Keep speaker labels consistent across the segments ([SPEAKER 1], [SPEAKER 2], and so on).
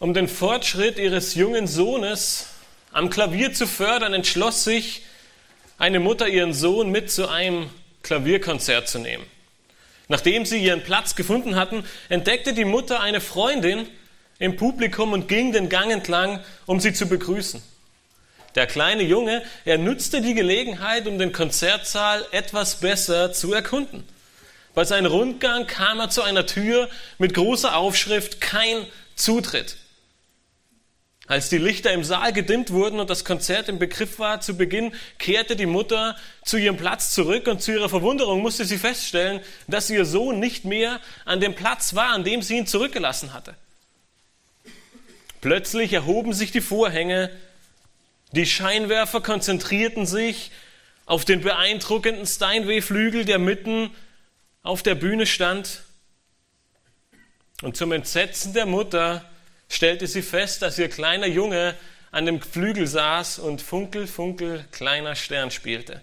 [SPEAKER 1] Um den Fortschritt ihres jungen Sohnes am Klavier zu fördern, entschloss sich eine Mutter, ihren Sohn mit zu einem Klavierkonzert zu nehmen. Nachdem sie ihren Platz gefunden hatten, entdeckte die Mutter eine Freundin im Publikum und ging den Gang entlang, um sie zu begrüßen. Der kleine Junge, er nutzte die Gelegenheit, um den Konzertsaal etwas besser zu erkunden. Bei seinem Rundgang kam er zu einer Tür mit großer Aufschrift Kein Zutritt. Als die Lichter im Saal gedimmt wurden und das Konzert im Begriff war zu Beginn, kehrte die Mutter zu ihrem Platz zurück und zu ihrer Verwunderung musste sie feststellen, dass ihr Sohn nicht mehr an dem Platz war, an dem sie ihn zurückgelassen hatte. Plötzlich erhoben sich die Vorhänge, die Scheinwerfer konzentrierten sich auf den beeindruckenden Steinway-Flügel, der mitten auf der Bühne stand. Und zum Entsetzen der Mutter stellte sie fest, dass ihr kleiner Junge an dem Flügel saß und Funkel, Funkel, kleiner Stern spielte.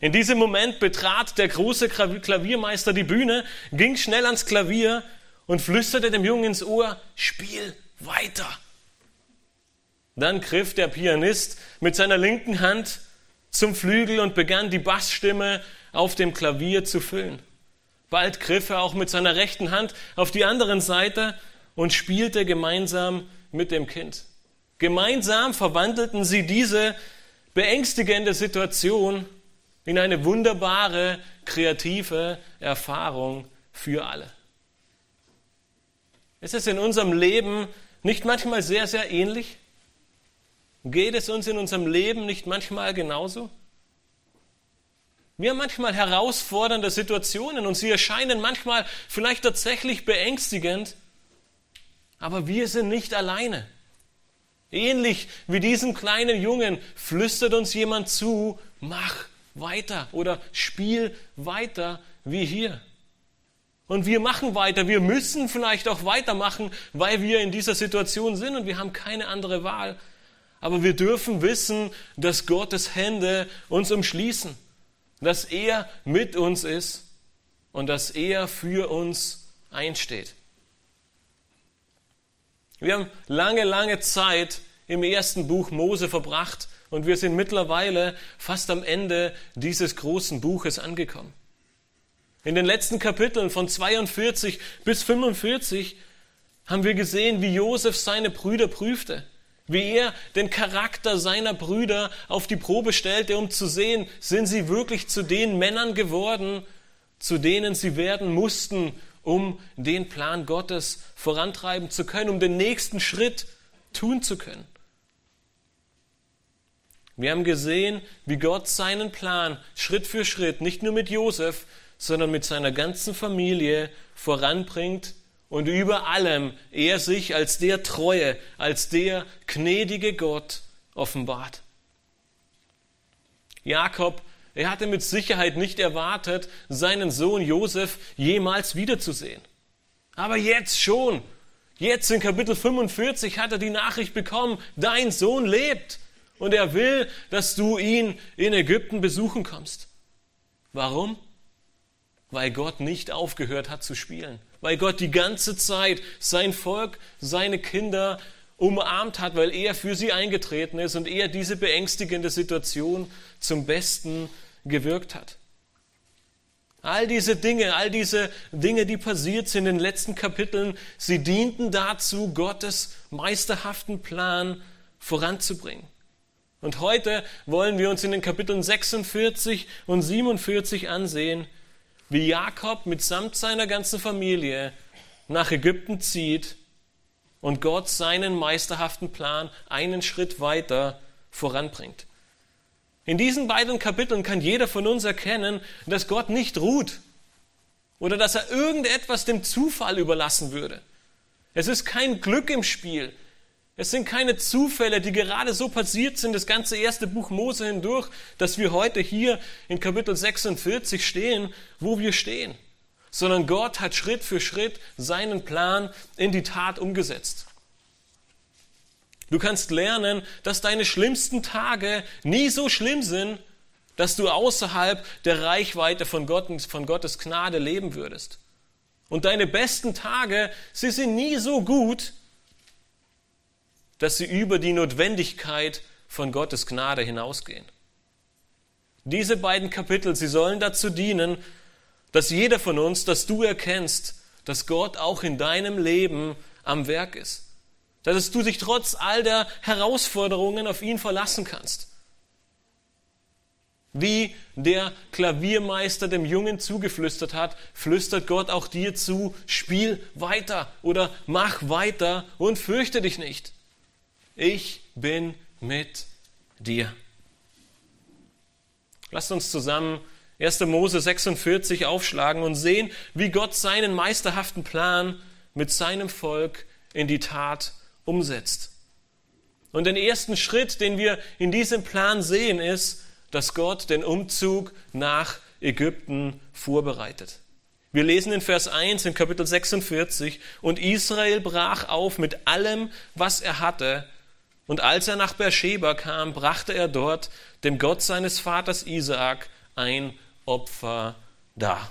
[SPEAKER 1] In diesem Moment betrat der große Klaviermeister die Bühne, ging schnell ans Klavier und flüsterte dem Jungen ins Ohr, spiel weiter. Dann griff der Pianist mit seiner linken Hand zum Flügel und begann die Bassstimme auf dem Klavier zu füllen. Bald griff er auch mit seiner rechten Hand auf die andere Seite und spielte gemeinsam mit dem Kind. Gemeinsam verwandelten sie diese beängstigende Situation in eine wunderbare, kreative Erfahrung für alle. Ist es in unserem Leben nicht manchmal sehr, sehr ähnlich? Geht es uns in unserem Leben nicht manchmal genauso? Wir haben manchmal herausfordernde Situationen und sie erscheinen manchmal vielleicht tatsächlich beängstigend, aber wir sind nicht alleine. Ähnlich wie diesem kleinen Jungen flüstert uns jemand zu, mach weiter oder spiel weiter wie hier. Und wir machen weiter. Wir müssen vielleicht auch weitermachen, weil wir in dieser Situation sind und wir haben keine andere Wahl. Aber wir dürfen wissen, dass Gottes Hände uns umschließen, dass er mit uns ist und dass er für uns einsteht. Wir haben lange, lange Zeit im ersten Buch Mose verbracht und wir sind mittlerweile fast am Ende dieses großen Buches angekommen. In den letzten Kapiteln von 42 bis 45 haben wir gesehen, wie Josef seine Brüder prüfte wie er den Charakter seiner Brüder auf die Probe stellte, um zu sehen, sind sie wirklich zu den Männern geworden, zu denen sie werden mussten, um den Plan Gottes vorantreiben zu können, um den nächsten Schritt tun zu können. Wir haben gesehen, wie Gott seinen Plan Schritt für Schritt, nicht nur mit Josef, sondern mit seiner ganzen Familie voranbringt und über allem er sich als der Treue, als der gnädige Gott offenbart. Jakob, er hatte mit Sicherheit nicht erwartet, seinen Sohn Josef jemals wiederzusehen. Aber jetzt schon, jetzt in Kapitel 45 hat er die Nachricht bekommen, dein Sohn lebt und er will, dass du ihn in Ägypten besuchen kommst. Warum? Weil Gott nicht aufgehört hat zu spielen weil Gott die ganze Zeit sein Volk, seine Kinder umarmt hat, weil er für sie eingetreten ist und er diese beängstigende Situation zum Besten gewirkt hat. All diese Dinge, all diese Dinge, die passiert sind in den letzten Kapiteln, sie dienten dazu, Gottes meisterhaften Plan voranzubringen. Und heute wollen wir uns in den Kapiteln 46 und 47 ansehen, wie Jakob mitsamt seiner ganzen Familie nach Ägypten zieht und Gott seinen meisterhaften Plan einen Schritt weiter voranbringt. In diesen beiden Kapiteln kann jeder von uns erkennen, dass Gott nicht ruht oder dass er irgendetwas dem Zufall überlassen würde. Es ist kein Glück im Spiel. Es sind keine Zufälle, die gerade so passiert sind, das ganze erste Buch Mose hindurch, dass wir heute hier in Kapitel 46 stehen, wo wir stehen, sondern Gott hat Schritt für Schritt seinen Plan in die Tat umgesetzt. Du kannst lernen, dass deine schlimmsten Tage nie so schlimm sind, dass du außerhalb der Reichweite von, Gott, von Gottes Gnade leben würdest. Und deine besten Tage, sie sind nie so gut, dass sie über die Notwendigkeit von Gottes Gnade hinausgehen. Diese beiden Kapitel, sie sollen dazu dienen, dass jeder von uns, dass du erkennst, dass Gott auch in deinem Leben am Werk ist. Dass du dich trotz all der Herausforderungen auf ihn verlassen kannst. Wie der Klaviermeister dem Jungen zugeflüstert hat, flüstert Gott auch dir zu, spiel weiter oder mach weiter und fürchte dich nicht. Ich bin mit dir. Lasst uns zusammen 1. Mose 46 aufschlagen und sehen, wie Gott seinen meisterhaften Plan mit seinem Volk in die Tat umsetzt. Und den ersten Schritt, den wir in diesem Plan sehen, ist, dass Gott den Umzug nach Ägypten vorbereitet. Wir lesen in Vers 1 in Kapitel 46, und Israel brach auf mit allem, was er hatte, und als er nach Beersheba kam, brachte er dort dem Gott seines Vaters Isaak ein Opfer dar.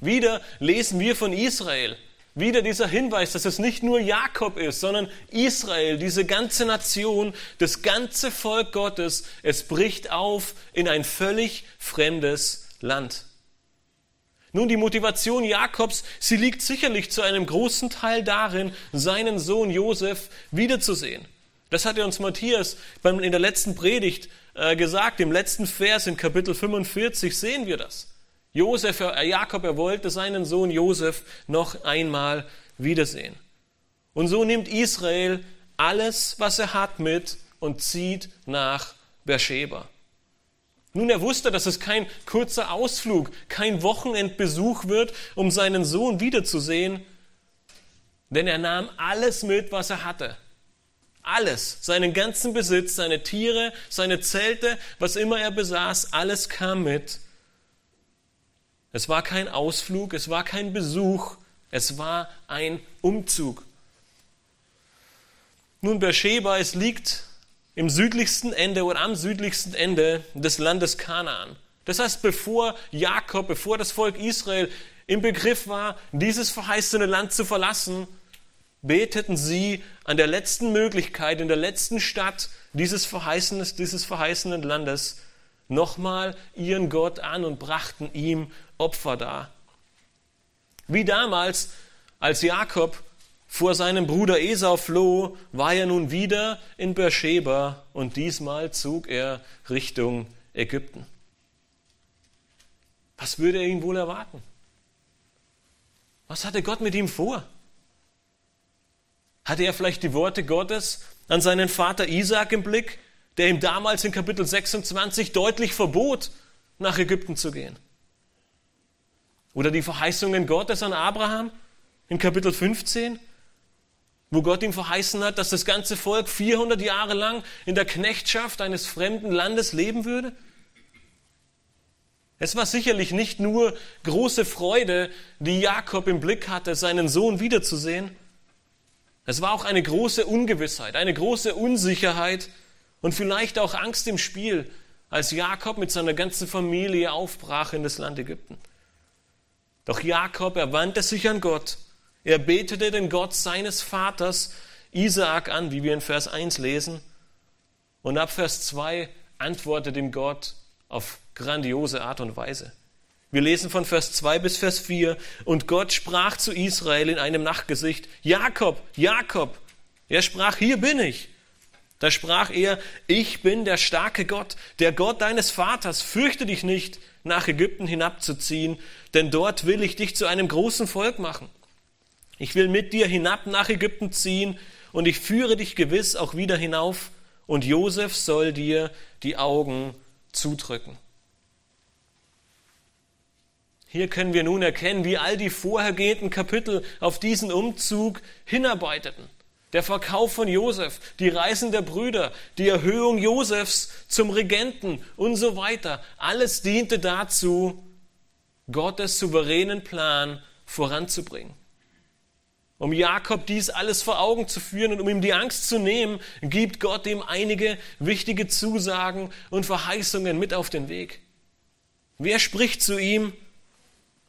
[SPEAKER 1] Wieder lesen wir von Israel, wieder dieser Hinweis, dass es nicht nur Jakob ist, sondern Israel, diese ganze Nation, das ganze Volk Gottes, es bricht auf in ein völlig fremdes Land. Nun, die Motivation Jakobs, sie liegt sicherlich zu einem großen Teil darin, seinen Sohn Josef wiederzusehen. Das hat er uns Matthias in der letzten Predigt äh, gesagt, im letzten Vers in Kapitel 45 sehen wir das. Josef, äh, Jakob, er wollte seinen Sohn Josef noch einmal wiedersehen. Und so nimmt Israel alles, was er hat, mit und zieht nach Beersheba. Nun, er wusste, dass es kein kurzer Ausflug, kein Wochenendbesuch wird, um seinen Sohn wiederzusehen, denn er nahm alles mit, was er hatte. Alles, seinen ganzen Besitz, seine Tiere, seine Zelte, was immer er besaß, alles kam mit es war kein Ausflug, es war kein Besuch, es war ein Umzug. Nun, Beersheba, es liegt im südlichsten Ende oder am südlichsten Ende des Landes Kanaan. Das heißt, bevor Jakob, bevor das Volk Israel im Begriff war, dieses verheißene Land zu verlassen, beteten sie an der letzten Möglichkeit, in der letzten Stadt dieses, dieses verheißenen Landes nochmal ihren Gott an und brachten ihm Opfer dar. Wie damals, als Jakob vor seinem Bruder Esau floh, war er nun wieder in Beersheba und diesmal zog er Richtung Ägypten. Was würde er ihn wohl erwarten? Was hatte Gott mit ihm vor? Hatte er vielleicht die Worte Gottes an seinen Vater Isaac im Blick, der ihm damals in Kapitel 26 deutlich verbot, nach Ägypten zu gehen? Oder die Verheißungen Gottes an Abraham in Kapitel 15, wo Gott ihm verheißen hat, dass das ganze Volk 400 Jahre lang in der Knechtschaft eines fremden Landes leben würde? Es war sicherlich nicht nur große Freude, die Jakob im Blick hatte, seinen Sohn wiederzusehen. Es war auch eine große Ungewissheit, eine große Unsicherheit und vielleicht auch Angst im Spiel, als Jakob mit seiner ganzen Familie aufbrach in das Land Ägypten. Doch Jakob, er wandte sich an Gott. Er betete den Gott seines Vaters Isaak an, wie wir in Vers 1 lesen. Und ab Vers 2 antwortet ihm Gott auf grandiose Art und Weise. Wir lesen von Vers 2 bis Vers 4. Und Gott sprach zu Israel in einem Nachtgesicht, Jakob, Jakob. Er sprach, hier bin ich. Da sprach er, ich bin der starke Gott, der Gott deines Vaters, fürchte dich nicht, nach Ägypten hinabzuziehen, denn dort will ich dich zu einem großen Volk machen. Ich will mit dir hinab nach Ägypten ziehen und ich führe dich gewiss auch wieder hinauf und Josef soll dir die Augen zudrücken. Hier können wir nun erkennen, wie all die vorhergehenden Kapitel auf diesen Umzug hinarbeiteten der Verkauf von Josef, die Reisen der Brüder, die Erhöhung Josefs zum Regenten und so weiter. Alles diente dazu, Gottes souveränen Plan voranzubringen. Um Jakob dies alles vor Augen zu führen und um ihm die Angst zu nehmen, gibt Gott ihm einige wichtige Zusagen und Verheißungen mit auf den Weg. Wer spricht zu ihm?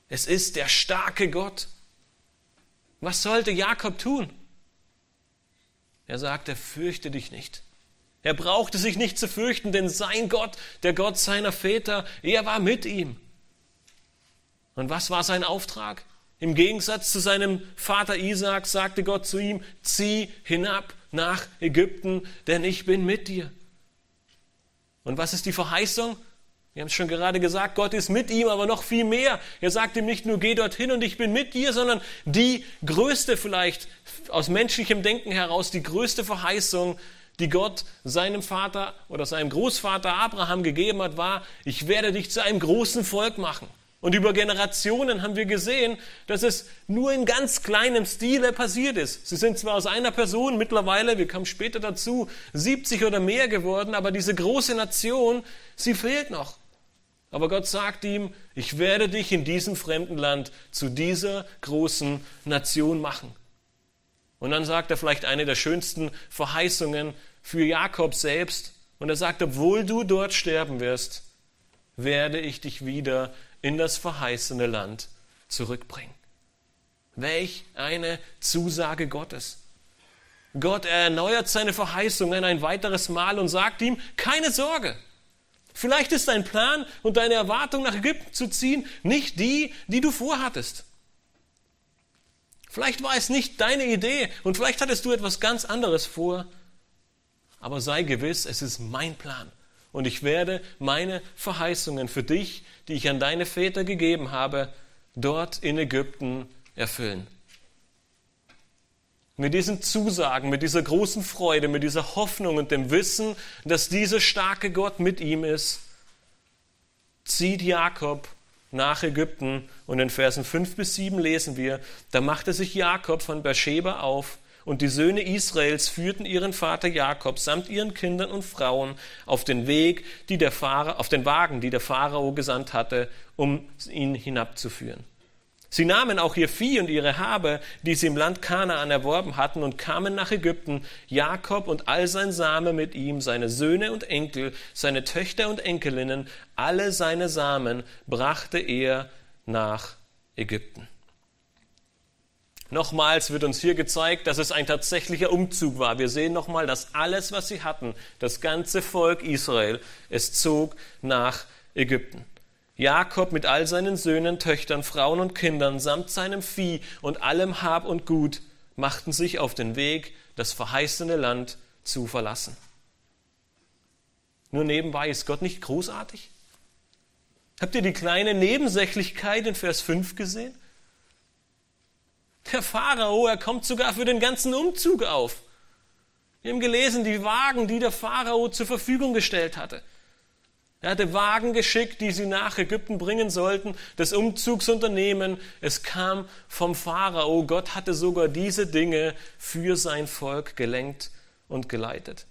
[SPEAKER 1] Es ist der starke Gott. Was sollte Jakob tun? Er sagte, fürchte dich nicht. Er brauchte sich nicht zu fürchten, denn sein Gott, der Gott seiner Väter, er war mit ihm. Und was war sein Auftrag? Im Gegensatz zu seinem Vater Isaac sagte Gott zu ihm, zieh hinab nach Ägypten, denn ich bin mit dir. Und was ist die Verheißung? Wir haben es schon gerade gesagt, Gott ist mit ihm, aber noch viel mehr. Er sagt ihm nicht nur, geh dorthin und ich bin mit dir, sondern die größte vielleicht aus menschlichem Denken heraus, die größte Verheißung, die Gott seinem Vater oder seinem Großvater Abraham gegeben hat, war, ich werde dich zu einem großen Volk machen. Und über Generationen haben wir gesehen, dass es nur in ganz kleinem Stile passiert ist. Sie sind zwar aus einer Person mittlerweile, wir kommen später dazu, 70 oder mehr geworden, aber diese große Nation, sie fehlt noch. Aber Gott sagt ihm, ich werde dich in diesem fremden Land zu dieser großen Nation machen. Und dann sagt er vielleicht eine der schönsten Verheißungen für Jakob selbst. Und er sagt, obwohl du dort sterben wirst, werde ich dich wieder in das verheißene Land zurückbringen. Welch eine Zusage Gottes. Gott erneuert seine Verheißungen ein weiteres Mal und sagt ihm, keine Sorge. Vielleicht ist dein Plan und deine Erwartung nach Ägypten zu ziehen nicht die, die du vorhattest. Vielleicht war es nicht deine Idee und vielleicht hattest du etwas ganz anderes vor. Aber sei gewiss, es ist mein Plan und ich werde meine Verheißungen für dich, die ich an deine Väter gegeben habe, dort in Ägypten erfüllen. Mit diesen Zusagen, mit dieser großen Freude, mit dieser Hoffnung und dem Wissen, dass dieser starke Gott mit ihm ist, zieht Jakob nach Ägypten und in Versen 5 bis 7 lesen wir, da machte sich Jakob von Beersheba auf und die Söhne Israels führten ihren Vater Jakob samt ihren Kindern und Frauen auf den Weg, die der Pharao, auf den Wagen, die der Pharao gesandt hatte, um ihn hinabzuführen. Sie nahmen auch ihr Vieh und ihre Habe, die sie im Land Kanaan erworben hatten, und kamen nach Ägypten. Jakob und all sein Same mit ihm, seine Söhne und Enkel, seine Töchter und Enkelinnen, alle seine Samen brachte er nach Ägypten. Nochmals wird uns hier gezeigt, dass es ein tatsächlicher Umzug war. Wir sehen nochmal, dass alles, was sie hatten, das ganze Volk Israel, es zog nach Ägypten. Jakob mit all seinen Söhnen, Töchtern, Frauen und Kindern samt seinem Vieh und allem Hab und Gut machten sich auf den Weg, das verheißene Land zu verlassen. Nur nebenbei ist Gott nicht großartig? Habt ihr die kleine Nebensächlichkeit in Vers 5 gesehen? Der Pharao, er kommt sogar für den ganzen Umzug auf. Wir haben gelesen, die Wagen, die der Pharao zur Verfügung gestellt hatte. Er hatte Wagen geschickt, die sie nach Ägypten bringen sollten, das Umzugsunternehmen. Es kam vom Pharao. Gott hatte sogar diese Dinge für sein Volk gelenkt und geleitet.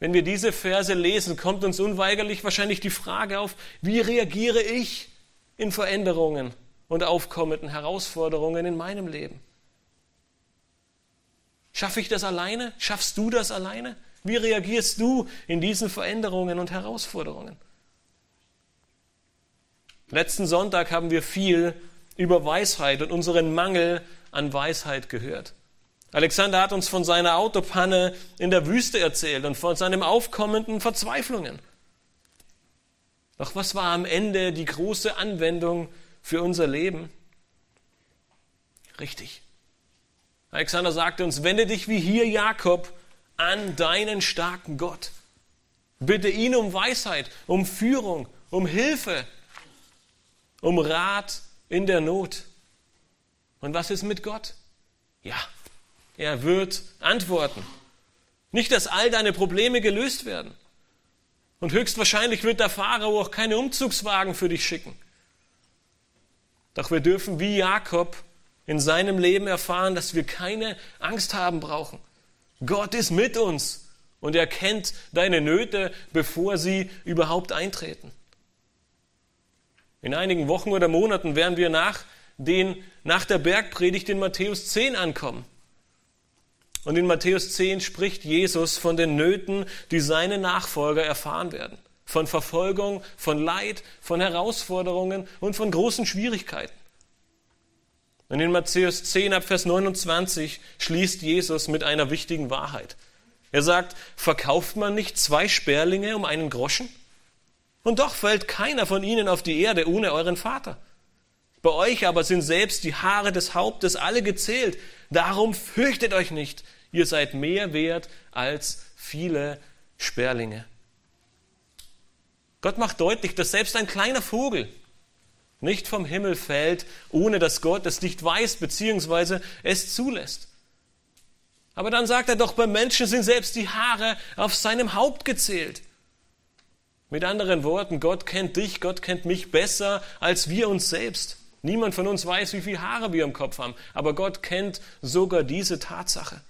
[SPEAKER 1] Wenn wir diese Verse lesen, kommt uns unweigerlich wahrscheinlich die Frage auf, wie reagiere ich in Veränderungen? und aufkommenden Herausforderungen in meinem Leben. Schaffe ich das alleine? Schaffst du das alleine? Wie reagierst du in diesen Veränderungen und Herausforderungen? Letzten Sonntag haben wir viel über Weisheit und unseren Mangel an Weisheit gehört. Alexander hat uns von seiner Autopanne in der Wüste erzählt und von seinen aufkommenden Verzweiflungen. Doch was war am Ende die große Anwendung für unser Leben? Richtig. Alexander sagte uns, wende dich wie hier Jakob an deinen starken Gott. Bitte ihn um Weisheit, um Führung, um Hilfe, um Rat in der Not. Und was ist mit Gott? Ja, er wird antworten. Nicht, dass all deine Probleme gelöst werden. Und höchstwahrscheinlich wird der Pharao auch keine Umzugswagen für dich schicken. Doch wir dürfen wie Jakob in seinem Leben erfahren, dass wir keine Angst haben brauchen. Gott ist mit uns und er kennt deine Nöte, bevor sie überhaupt eintreten. In einigen Wochen oder Monaten werden wir nach, den, nach der Bergpredigt in Matthäus 10 ankommen. Und in Matthäus 10 spricht Jesus von den Nöten, die seine Nachfolger erfahren werden von Verfolgung, von Leid, von Herausforderungen und von großen Schwierigkeiten. Und in Matthäus 10 ab Vers 29 schließt Jesus mit einer wichtigen Wahrheit. Er sagt, verkauft man nicht zwei Sperlinge um einen Groschen? Und doch fällt keiner von ihnen auf die Erde ohne euren Vater. Bei euch aber sind selbst die Haare des Hauptes alle gezählt. Darum fürchtet euch nicht. Ihr seid mehr wert als viele Sperlinge. Gott macht deutlich, dass selbst ein kleiner Vogel nicht vom Himmel fällt, ohne dass Gott es nicht weiß bzw. es zulässt. Aber dann sagt er doch, beim Menschen sind selbst die Haare auf seinem Haupt gezählt. Mit anderen Worten, Gott kennt dich, Gott kennt mich besser als wir uns selbst. Niemand von uns weiß, wie viele Haare wir im Kopf haben, aber Gott kennt sogar diese Tatsache.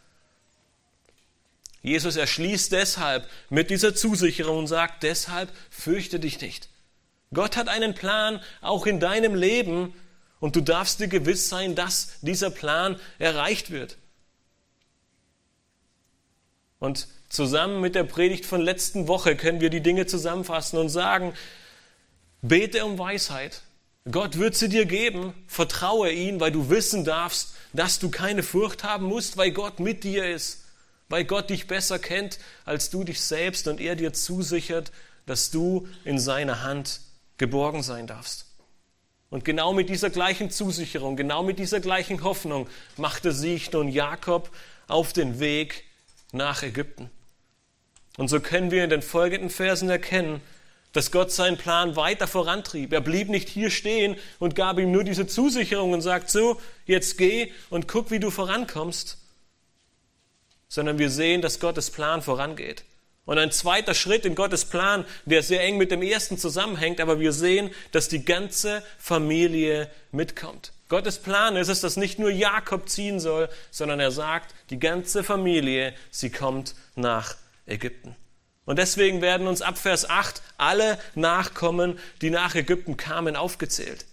[SPEAKER 1] Jesus erschließt deshalb mit dieser Zusicherung und sagt, deshalb fürchte dich nicht. Gott hat einen Plan auch in deinem Leben und du darfst dir gewiss sein, dass dieser Plan erreicht wird. Und zusammen mit der Predigt von letzten Woche können wir die Dinge zusammenfassen und sagen, bete um Weisheit. Gott wird sie dir geben. Vertraue ihn, weil du wissen darfst, dass du keine Furcht haben musst, weil Gott mit dir ist weil Gott dich besser kennt als du dich selbst und er dir zusichert, dass du in seiner Hand geborgen sein darfst. Und genau mit dieser gleichen Zusicherung, genau mit dieser gleichen Hoffnung machte sich nun Jakob auf den Weg nach Ägypten. Und so können wir in den folgenden Versen erkennen, dass Gott seinen Plan weiter vorantrieb. Er blieb nicht hier stehen und gab ihm nur diese Zusicherung und sagt, so, jetzt geh und guck, wie du vorankommst, sondern wir sehen, dass Gottes Plan vorangeht. Und ein zweiter Schritt in Gottes Plan, der sehr eng mit dem ersten zusammenhängt, aber wir sehen, dass die ganze Familie mitkommt. Gottes Plan ist es, dass nicht nur Jakob ziehen soll, sondern er sagt, die ganze Familie, sie kommt nach Ägypten. Und deswegen werden uns ab Vers 8 alle Nachkommen, die nach Ägypten kamen, aufgezählt.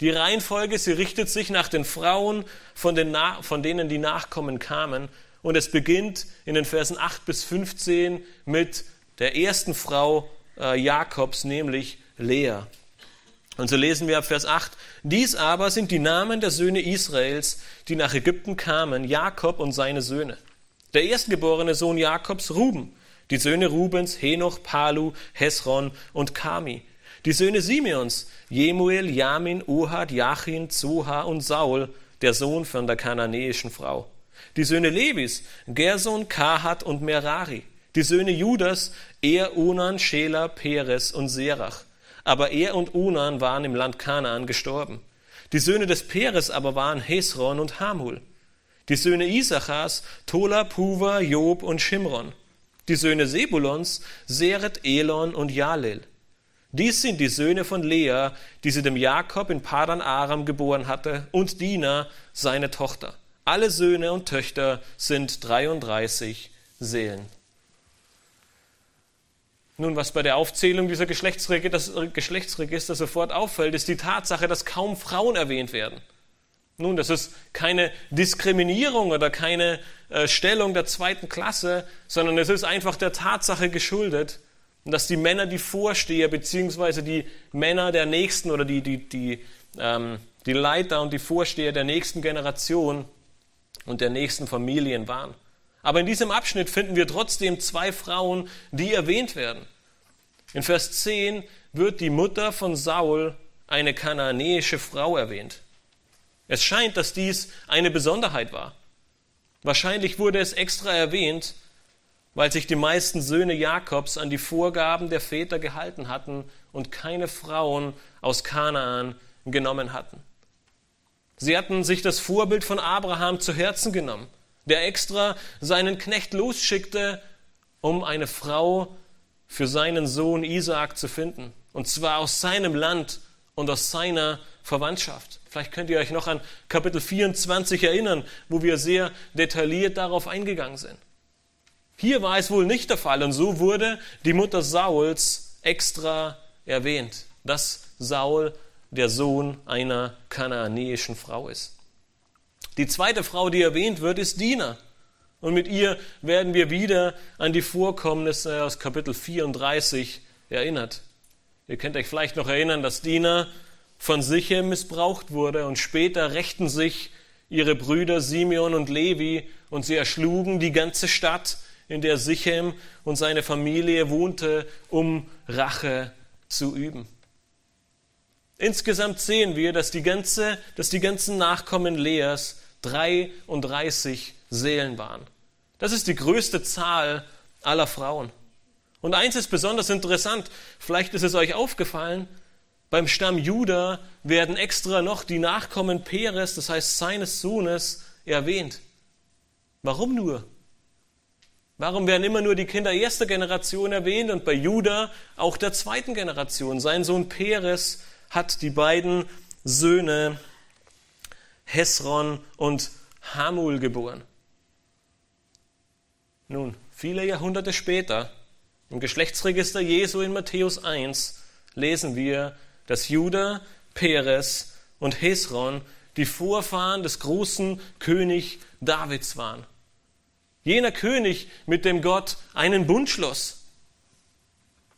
[SPEAKER 1] Die Reihenfolge, sie richtet sich nach den Frauen, von, den von denen die Nachkommen kamen. Und es beginnt in den Versen 8 bis 15 mit der ersten Frau äh, Jakobs, nämlich Lea. Und so lesen wir ab Vers 8, dies aber sind die Namen der Söhne Israels, die nach Ägypten kamen, Jakob und seine Söhne. Der erstgeborene Sohn Jakobs, Ruben, die Söhne Rubens, Henoch, Palu, Hesron und Kami. Die Söhne Simeons, Jemuel, Jamin, Ohad, Jachin, Zoha und Saul, der Sohn von der kananäischen Frau. Die Söhne Levis, Gerson, Kahat und Merari. Die Söhne Judas, Er, Onan, Schela, Peres und Serach. Aber er und Onan waren im Land Kanaan gestorben. Die Söhne des Peres aber waren Hesron und Hamul. Die Söhne Isachas, Tola, Puva, Job und Shimron. Die Söhne Sebulons, Seret, Elon und Jalel. Dies sind die Söhne von Lea, die sie dem Jakob in Padan Aram geboren hatte, und Dina, seine Tochter. Alle Söhne und Töchter sind 33 Seelen. Nun, was bei der Aufzählung dieser Geschlechtsregister sofort auffällt, ist die Tatsache, dass kaum Frauen erwähnt werden. Nun, das ist keine Diskriminierung oder keine äh, Stellung der zweiten Klasse, sondern es ist einfach der Tatsache geschuldet, dass die Männer die Vorsteher beziehungsweise die Männer der nächsten oder die, die, die, ähm, die Leiter und die Vorsteher der nächsten Generation und der nächsten Familien waren. Aber in diesem Abschnitt finden wir trotzdem zwei Frauen, die erwähnt werden. In Vers 10 wird die Mutter von Saul, eine kananäische Frau, erwähnt. Es scheint, dass dies eine Besonderheit war. Wahrscheinlich wurde es extra erwähnt, weil sich die meisten Söhne Jakobs an die Vorgaben der Väter gehalten hatten und keine Frauen aus Kanaan genommen hatten. Sie hatten sich das Vorbild von Abraham zu Herzen genommen, der extra seinen Knecht losschickte, um eine Frau für seinen Sohn Isaak zu finden. Und zwar aus seinem Land und aus seiner Verwandtschaft. Vielleicht könnt ihr euch noch an Kapitel 24 erinnern, wo wir sehr detailliert darauf eingegangen sind. Hier war es wohl nicht der Fall und so wurde die Mutter Sauls extra erwähnt, dass Saul der Sohn einer kanaanäischen Frau ist. Die zweite Frau, die erwähnt wird, ist Dina. Und mit ihr werden wir wieder an die Vorkommnisse aus Kapitel 34 erinnert. Ihr könnt euch vielleicht noch erinnern, dass Dina von Sichem missbraucht wurde und später rächten sich ihre Brüder Simeon und Levi und sie erschlugen die ganze Stadt, in der Sichem und seine Familie wohnte, um Rache zu üben. Insgesamt sehen wir, dass die, ganze, dass die ganzen Nachkommen Leas 33 Seelen waren. Das ist die größte Zahl aller Frauen. Und eins ist besonders interessant, vielleicht ist es euch aufgefallen, beim Stamm Juda werden extra noch die Nachkommen Peres, das heißt seines Sohnes, erwähnt. Warum nur? Warum werden immer nur die Kinder erster Generation erwähnt und bei Juda auch der zweiten Generation? Sein Sohn Peres hat die beiden Söhne Hesron und Hamul geboren. Nun, viele Jahrhunderte später, im Geschlechtsregister Jesu in Matthäus 1, lesen wir, dass Judah, Peres und Hesron die Vorfahren des großen König Davids waren. Jener König, mit dem Gott einen Bund schloss.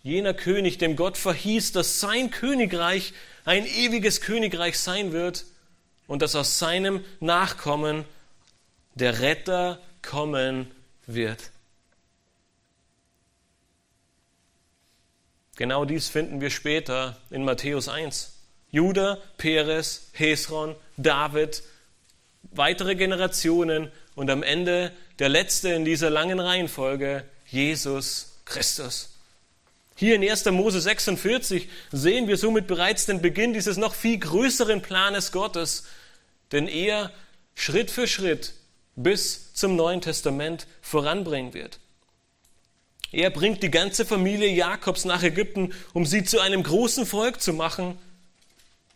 [SPEAKER 1] Jener König, dem Gott verhieß, dass sein Königreich ein ewiges Königreich sein wird und dass aus seinem Nachkommen der Retter kommen wird. Genau dies finden wir später in Matthäus 1. Judah, Peres, Hesron, David, weitere Generationen und am Ende der letzte in dieser langen Reihenfolge, Jesus Christus. Hier in 1. Mose 46 sehen wir somit bereits den Beginn dieses noch viel größeren Planes Gottes, den er Schritt für Schritt bis zum Neuen Testament voranbringen wird. Er bringt die ganze Familie Jakobs nach Ägypten, um sie zu einem großen Volk zu machen,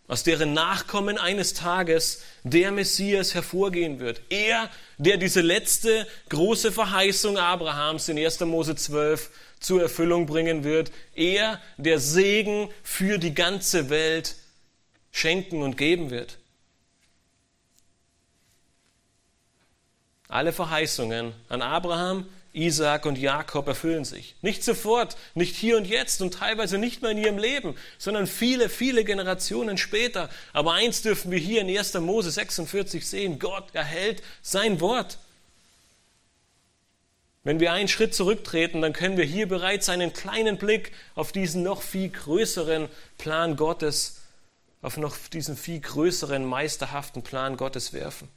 [SPEAKER 1] aus deren Nachkommen eines Tages der Messias hervorgehen wird. Er, der diese letzte große Verheißung Abrahams in 1. Mose 12 zur Erfüllung bringen wird. Er, der Segen für die ganze Welt schenken und geben wird. Alle Verheißungen an Abraham, Isaac und Jakob erfüllen sich. Nicht sofort, nicht hier und jetzt und teilweise nicht mehr in ihrem Leben, sondern viele, viele Generationen später. Aber eins dürfen wir hier in 1. Mose 46 sehen. Gott erhält sein Wort. Wenn wir einen Schritt zurücktreten, dann können wir hier bereits einen kleinen Blick auf diesen noch viel größeren Plan Gottes, auf noch diesen viel größeren, meisterhaften Plan Gottes werfen.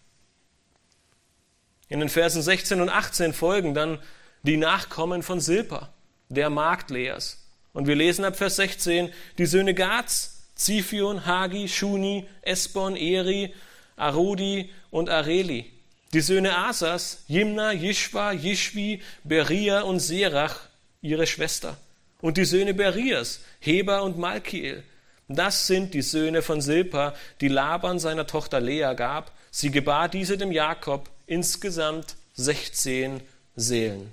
[SPEAKER 1] In den Versen 16 und 18 folgen dann die Nachkommen von Silpa, der Magd Leas. Und wir lesen ab Vers 16, die Söhne Gads, Ziphion, Hagi, Shuni, Esbon, Eri, Arodi und Areli. Die Söhne Asas, Jimna, Jishwa, Jishvi, Beria und Serach, ihre Schwester. Und die Söhne Berias, Heber und Malkiel. Das sind die Söhne von Silpa, die Laban seiner Tochter Lea gab. Sie gebar diese dem Jakob, insgesamt 16 Seelen.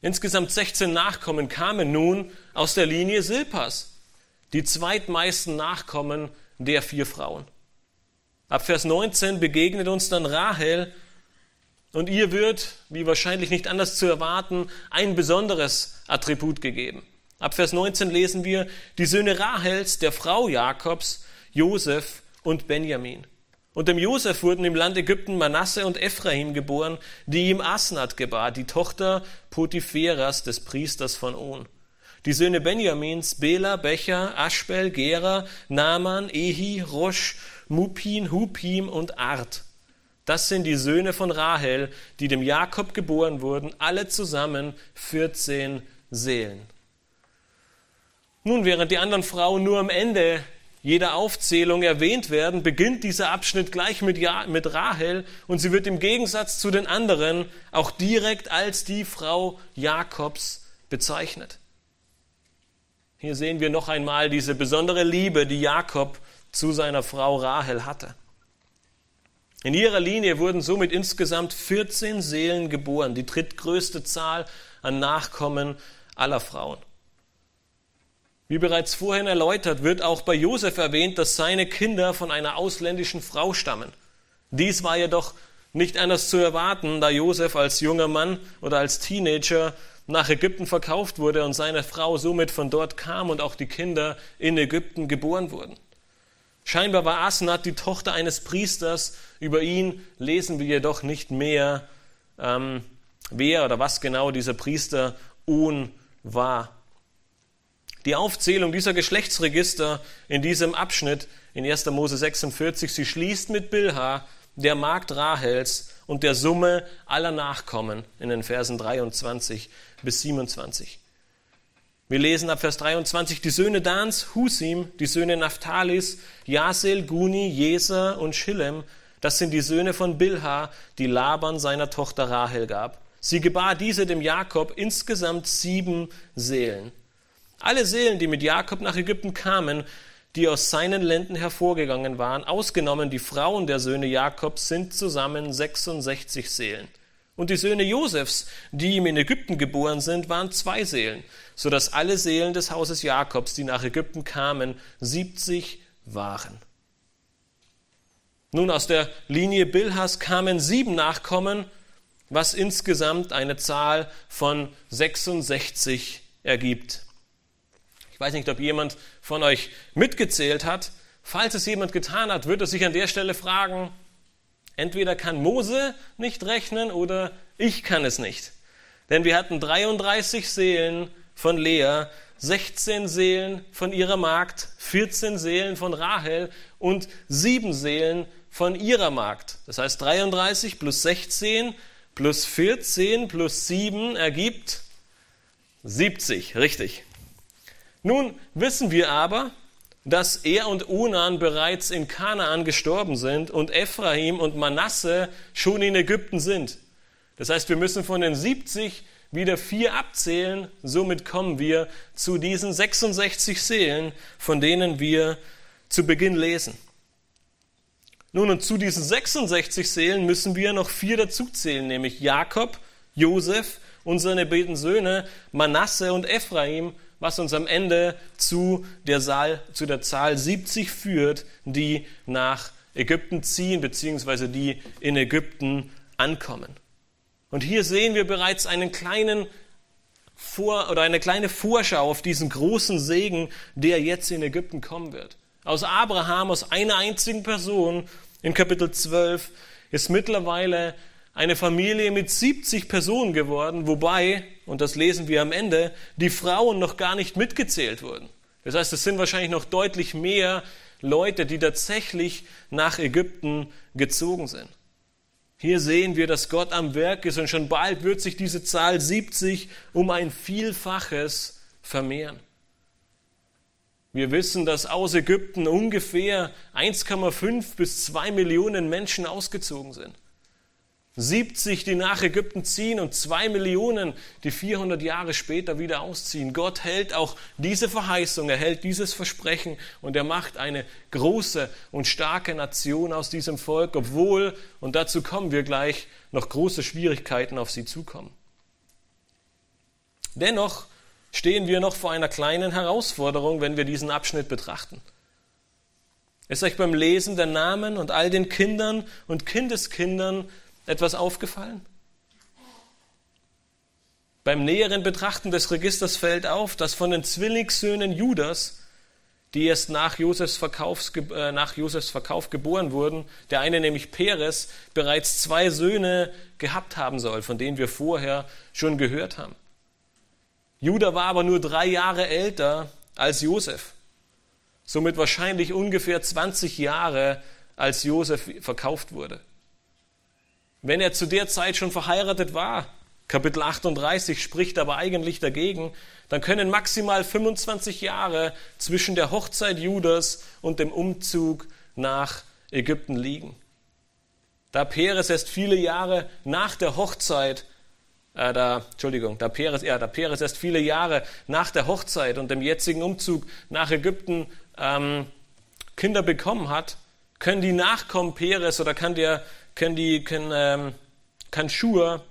[SPEAKER 1] Insgesamt 16 Nachkommen kamen nun aus der Linie Silpas, die zweitmeisten Nachkommen der vier Frauen. Ab Vers 19 begegnet uns dann Rahel und ihr wird, wie wahrscheinlich nicht anders zu erwarten, ein besonderes Attribut gegeben. Ab Vers 19 lesen wir die Söhne Rahels, der Frau Jakobs, Josef und Benjamin. Und dem Josef wurden im Land Ägypten Manasse und Ephraim geboren, die ihm Asnat gebar, die Tochter Potipheras des Priesters von On. Die Söhne Benjamins, Bela, Becher, Aschbel, Gera, Naaman, Ehi, Rosh, Mupin, Hupim und Art. Das sind die Söhne von Rahel, die dem Jakob geboren wurden, alle zusammen 14 Seelen. Nun, während die anderen Frauen nur am Ende jeder Aufzählung erwähnt werden, beginnt dieser Abschnitt gleich mit, ja, mit Rahel und sie wird im Gegensatz zu den anderen auch direkt als die Frau Jakobs bezeichnet. Hier sehen wir noch einmal diese besondere Liebe, die Jakob zu seiner Frau Rahel hatte. In ihrer Linie wurden somit insgesamt 14 Seelen geboren, die drittgrößte Zahl an Nachkommen aller Frauen. Wie bereits vorhin erläutert, wird auch bei Josef erwähnt, dass seine Kinder von einer ausländischen Frau stammen. Dies war jedoch nicht anders zu erwarten, da Josef als junger Mann oder als Teenager nach Ägypten verkauft wurde und seine Frau somit von dort kam und auch die Kinder in Ägypten geboren wurden. Scheinbar war Asnat die Tochter eines Priesters. Über ihn lesen wir jedoch nicht mehr, ähm, wer oder was genau dieser Priester Un war. Die Aufzählung dieser Geschlechtsregister in diesem Abschnitt in 1. Mose 46, sie schließt mit Bilha, der Magd Rahels und der Summe aller Nachkommen in den Versen 23 bis 27. Wir lesen ab Vers 23 die Söhne Dans, Husim, die Söhne Naphthalis, Jasel, Guni, Jeser und Schillem. Das sind die Söhne von Bilha, die Laban seiner Tochter Rahel gab. Sie gebar diese dem Jakob insgesamt sieben Seelen. Alle Seelen, die mit Jakob nach Ägypten kamen, die aus seinen Lenden hervorgegangen waren, ausgenommen die Frauen der Söhne Jakobs, sind zusammen 66 Seelen. Und die Söhne Josefs, die ihm in Ägypten geboren sind, waren zwei Seelen, so dass alle Seelen des Hauses Jakobs, die nach Ägypten kamen, 70 waren. Nun aus der Linie Bilhas kamen sieben Nachkommen, was insgesamt eine Zahl von 66 ergibt. Ich weiß nicht, ob jemand von euch mitgezählt hat. Falls es jemand getan hat, wird er sich an der Stelle fragen, entweder kann Mose nicht rechnen oder ich kann es nicht. Denn wir hatten 33 Seelen von Lea, 16 Seelen von ihrer Magd, 14 Seelen von Rahel und 7 Seelen von ihrer Magd. Das heißt 33 plus 16 plus 14 plus 7 ergibt 70, richtig. Nun wissen wir aber, dass er und Unan bereits in Kanaan gestorben sind und Ephraim und Manasse schon in Ägypten sind. Das heißt, wir müssen von den 70 wieder vier abzählen. Somit kommen wir zu diesen 66 Seelen, von denen wir zu Beginn lesen. Nun, und zu diesen 66 Seelen müssen wir noch vier dazuzählen, nämlich Jakob, Josef und seine beiden Söhne Manasse und Ephraim was uns am Ende zu der, Zahl, zu der Zahl 70 führt, die nach Ägypten ziehen, beziehungsweise die in Ägypten ankommen. Und hier sehen wir bereits einen kleinen vor, oder eine kleine Vorschau auf diesen großen Segen, der jetzt in Ägypten kommen wird. Aus Abraham, aus einer einzigen Person, in Kapitel 12, ist mittlerweile eine Familie mit 70 Personen geworden, wobei, und das lesen wir am Ende, die Frauen noch gar nicht mitgezählt wurden. Das heißt, es sind wahrscheinlich noch deutlich mehr Leute, die tatsächlich nach Ägypten gezogen sind. Hier sehen wir, dass Gott am Werk ist und schon bald wird sich diese Zahl 70 um ein Vielfaches vermehren. Wir wissen, dass aus Ägypten ungefähr 1,5 bis 2 Millionen Menschen ausgezogen sind. 70, die nach Ägypten ziehen und zwei Millionen, die 400 Jahre später wieder ausziehen. Gott hält auch diese Verheißung, er hält dieses Versprechen und er macht eine große und starke Nation aus diesem Volk, obwohl, und dazu kommen wir gleich, noch große Schwierigkeiten auf sie zukommen. Dennoch stehen wir noch vor einer kleinen Herausforderung, wenn wir diesen Abschnitt betrachten. Ist euch beim Lesen der Namen und all den Kindern und Kindeskindern etwas aufgefallen? Beim näheren Betrachten des Registers fällt auf, dass von den Zwillingssöhnen Judas, die erst nach Josefs, Verkaufs, äh, nach Josefs Verkauf geboren wurden, der eine nämlich Peres, bereits zwei Söhne gehabt haben soll, von denen wir vorher schon gehört haben. Judah war aber nur drei Jahre älter als Josef, somit wahrscheinlich ungefähr 20 Jahre, als Josef verkauft wurde. Wenn er zu der Zeit schon verheiratet war, Kapitel 38 spricht aber eigentlich dagegen, dann können maximal 25 Jahre zwischen der Hochzeit Judas und dem Umzug nach Ägypten liegen. Da Peres erst viele Jahre nach der Hochzeit, äh, da, Entschuldigung, da Peres, ja, da Peres erst viele Jahre nach der Hochzeit und dem jetzigen Umzug nach Ägypten ähm, Kinder bekommen hat, können die Nachkommen Peres oder kann der können die, können, ähm, kann Schur,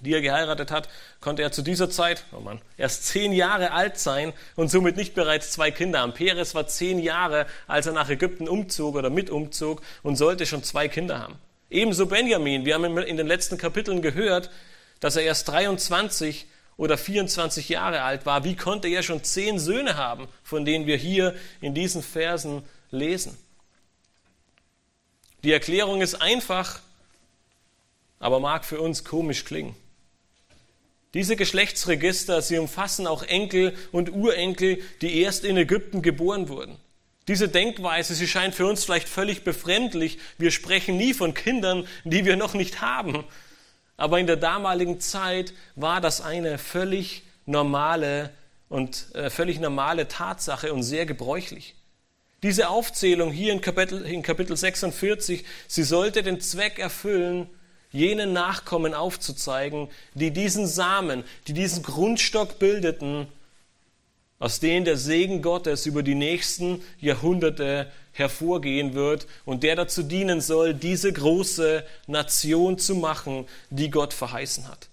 [SPEAKER 1] die er geheiratet hat, konnte er zu dieser Zeit, oh Mann, erst zehn Jahre alt sein und somit nicht bereits zwei Kinder haben. Peres war zehn Jahre, als er nach Ägypten umzog oder mit umzog und sollte schon zwei Kinder haben. Ebenso Benjamin. Wir haben in den letzten Kapiteln gehört, dass er erst 23 oder 24 Jahre alt war, wie konnte er schon zehn Söhne haben, von denen wir hier in diesen Versen lesen? Die Erklärung ist einfach, aber mag für uns komisch klingen. Diese Geschlechtsregister, sie umfassen auch Enkel und Urenkel, die erst in Ägypten geboren wurden. Diese Denkweise, sie scheint für uns vielleicht völlig befremdlich. Wir sprechen nie von Kindern, die wir noch nicht haben. Aber in der damaligen Zeit war das eine völlig normale und äh, völlig normale Tatsache und sehr gebräuchlich. Diese Aufzählung hier in Kapitel, in Kapitel 46, sie sollte den Zweck erfüllen, jenen Nachkommen aufzuzeigen, die diesen Samen, die diesen Grundstock bildeten, aus denen der Segen Gottes über die nächsten Jahrhunderte hervorgehen wird und der dazu dienen soll, diese große Nation zu machen, die Gott verheißen hat.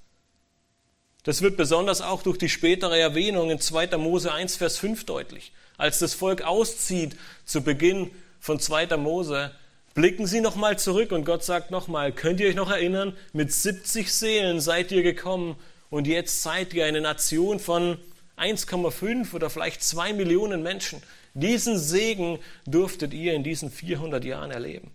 [SPEAKER 1] Das wird besonders auch durch die spätere Erwähnung in 2. Mose 1, Vers 5 deutlich. Als das Volk auszieht zu Beginn von 2. Mose, blicken Sie nochmal zurück und Gott sagt nochmal, könnt ihr euch noch erinnern, mit 70 Seelen seid ihr gekommen und jetzt seid ihr eine Nation von 1,5 oder vielleicht 2 Millionen Menschen. Diesen Segen durftet ihr in diesen 400 Jahren erleben.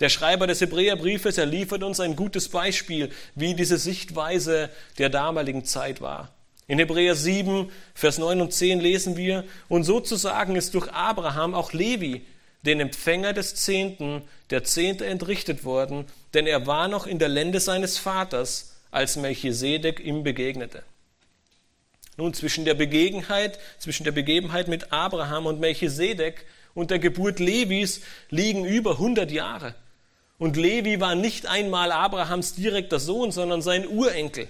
[SPEAKER 1] Der Schreiber des Hebräerbriefes, er liefert uns ein gutes Beispiel, wie diese Sichtweise der damaligen Zeit war. In Hebräer 7, Vers 9 und 10 lesen wir, und sozusagen ist durch Abraham auch Levi, den Empfänger des Zehnten, der Zehnte entrichtet worden, denn er war noch in der Lände seines Vaters, als Melchisedek ihm begegnete. Nun, zwischen der Begebenheit, zwischen der Begebenheit mit Abraham und Melchisedek und der Geburt Levis liegen über 100 Jahre. Und Levi war nicht einmal Abrahams direkter Sohn, sondern sein Urenkel.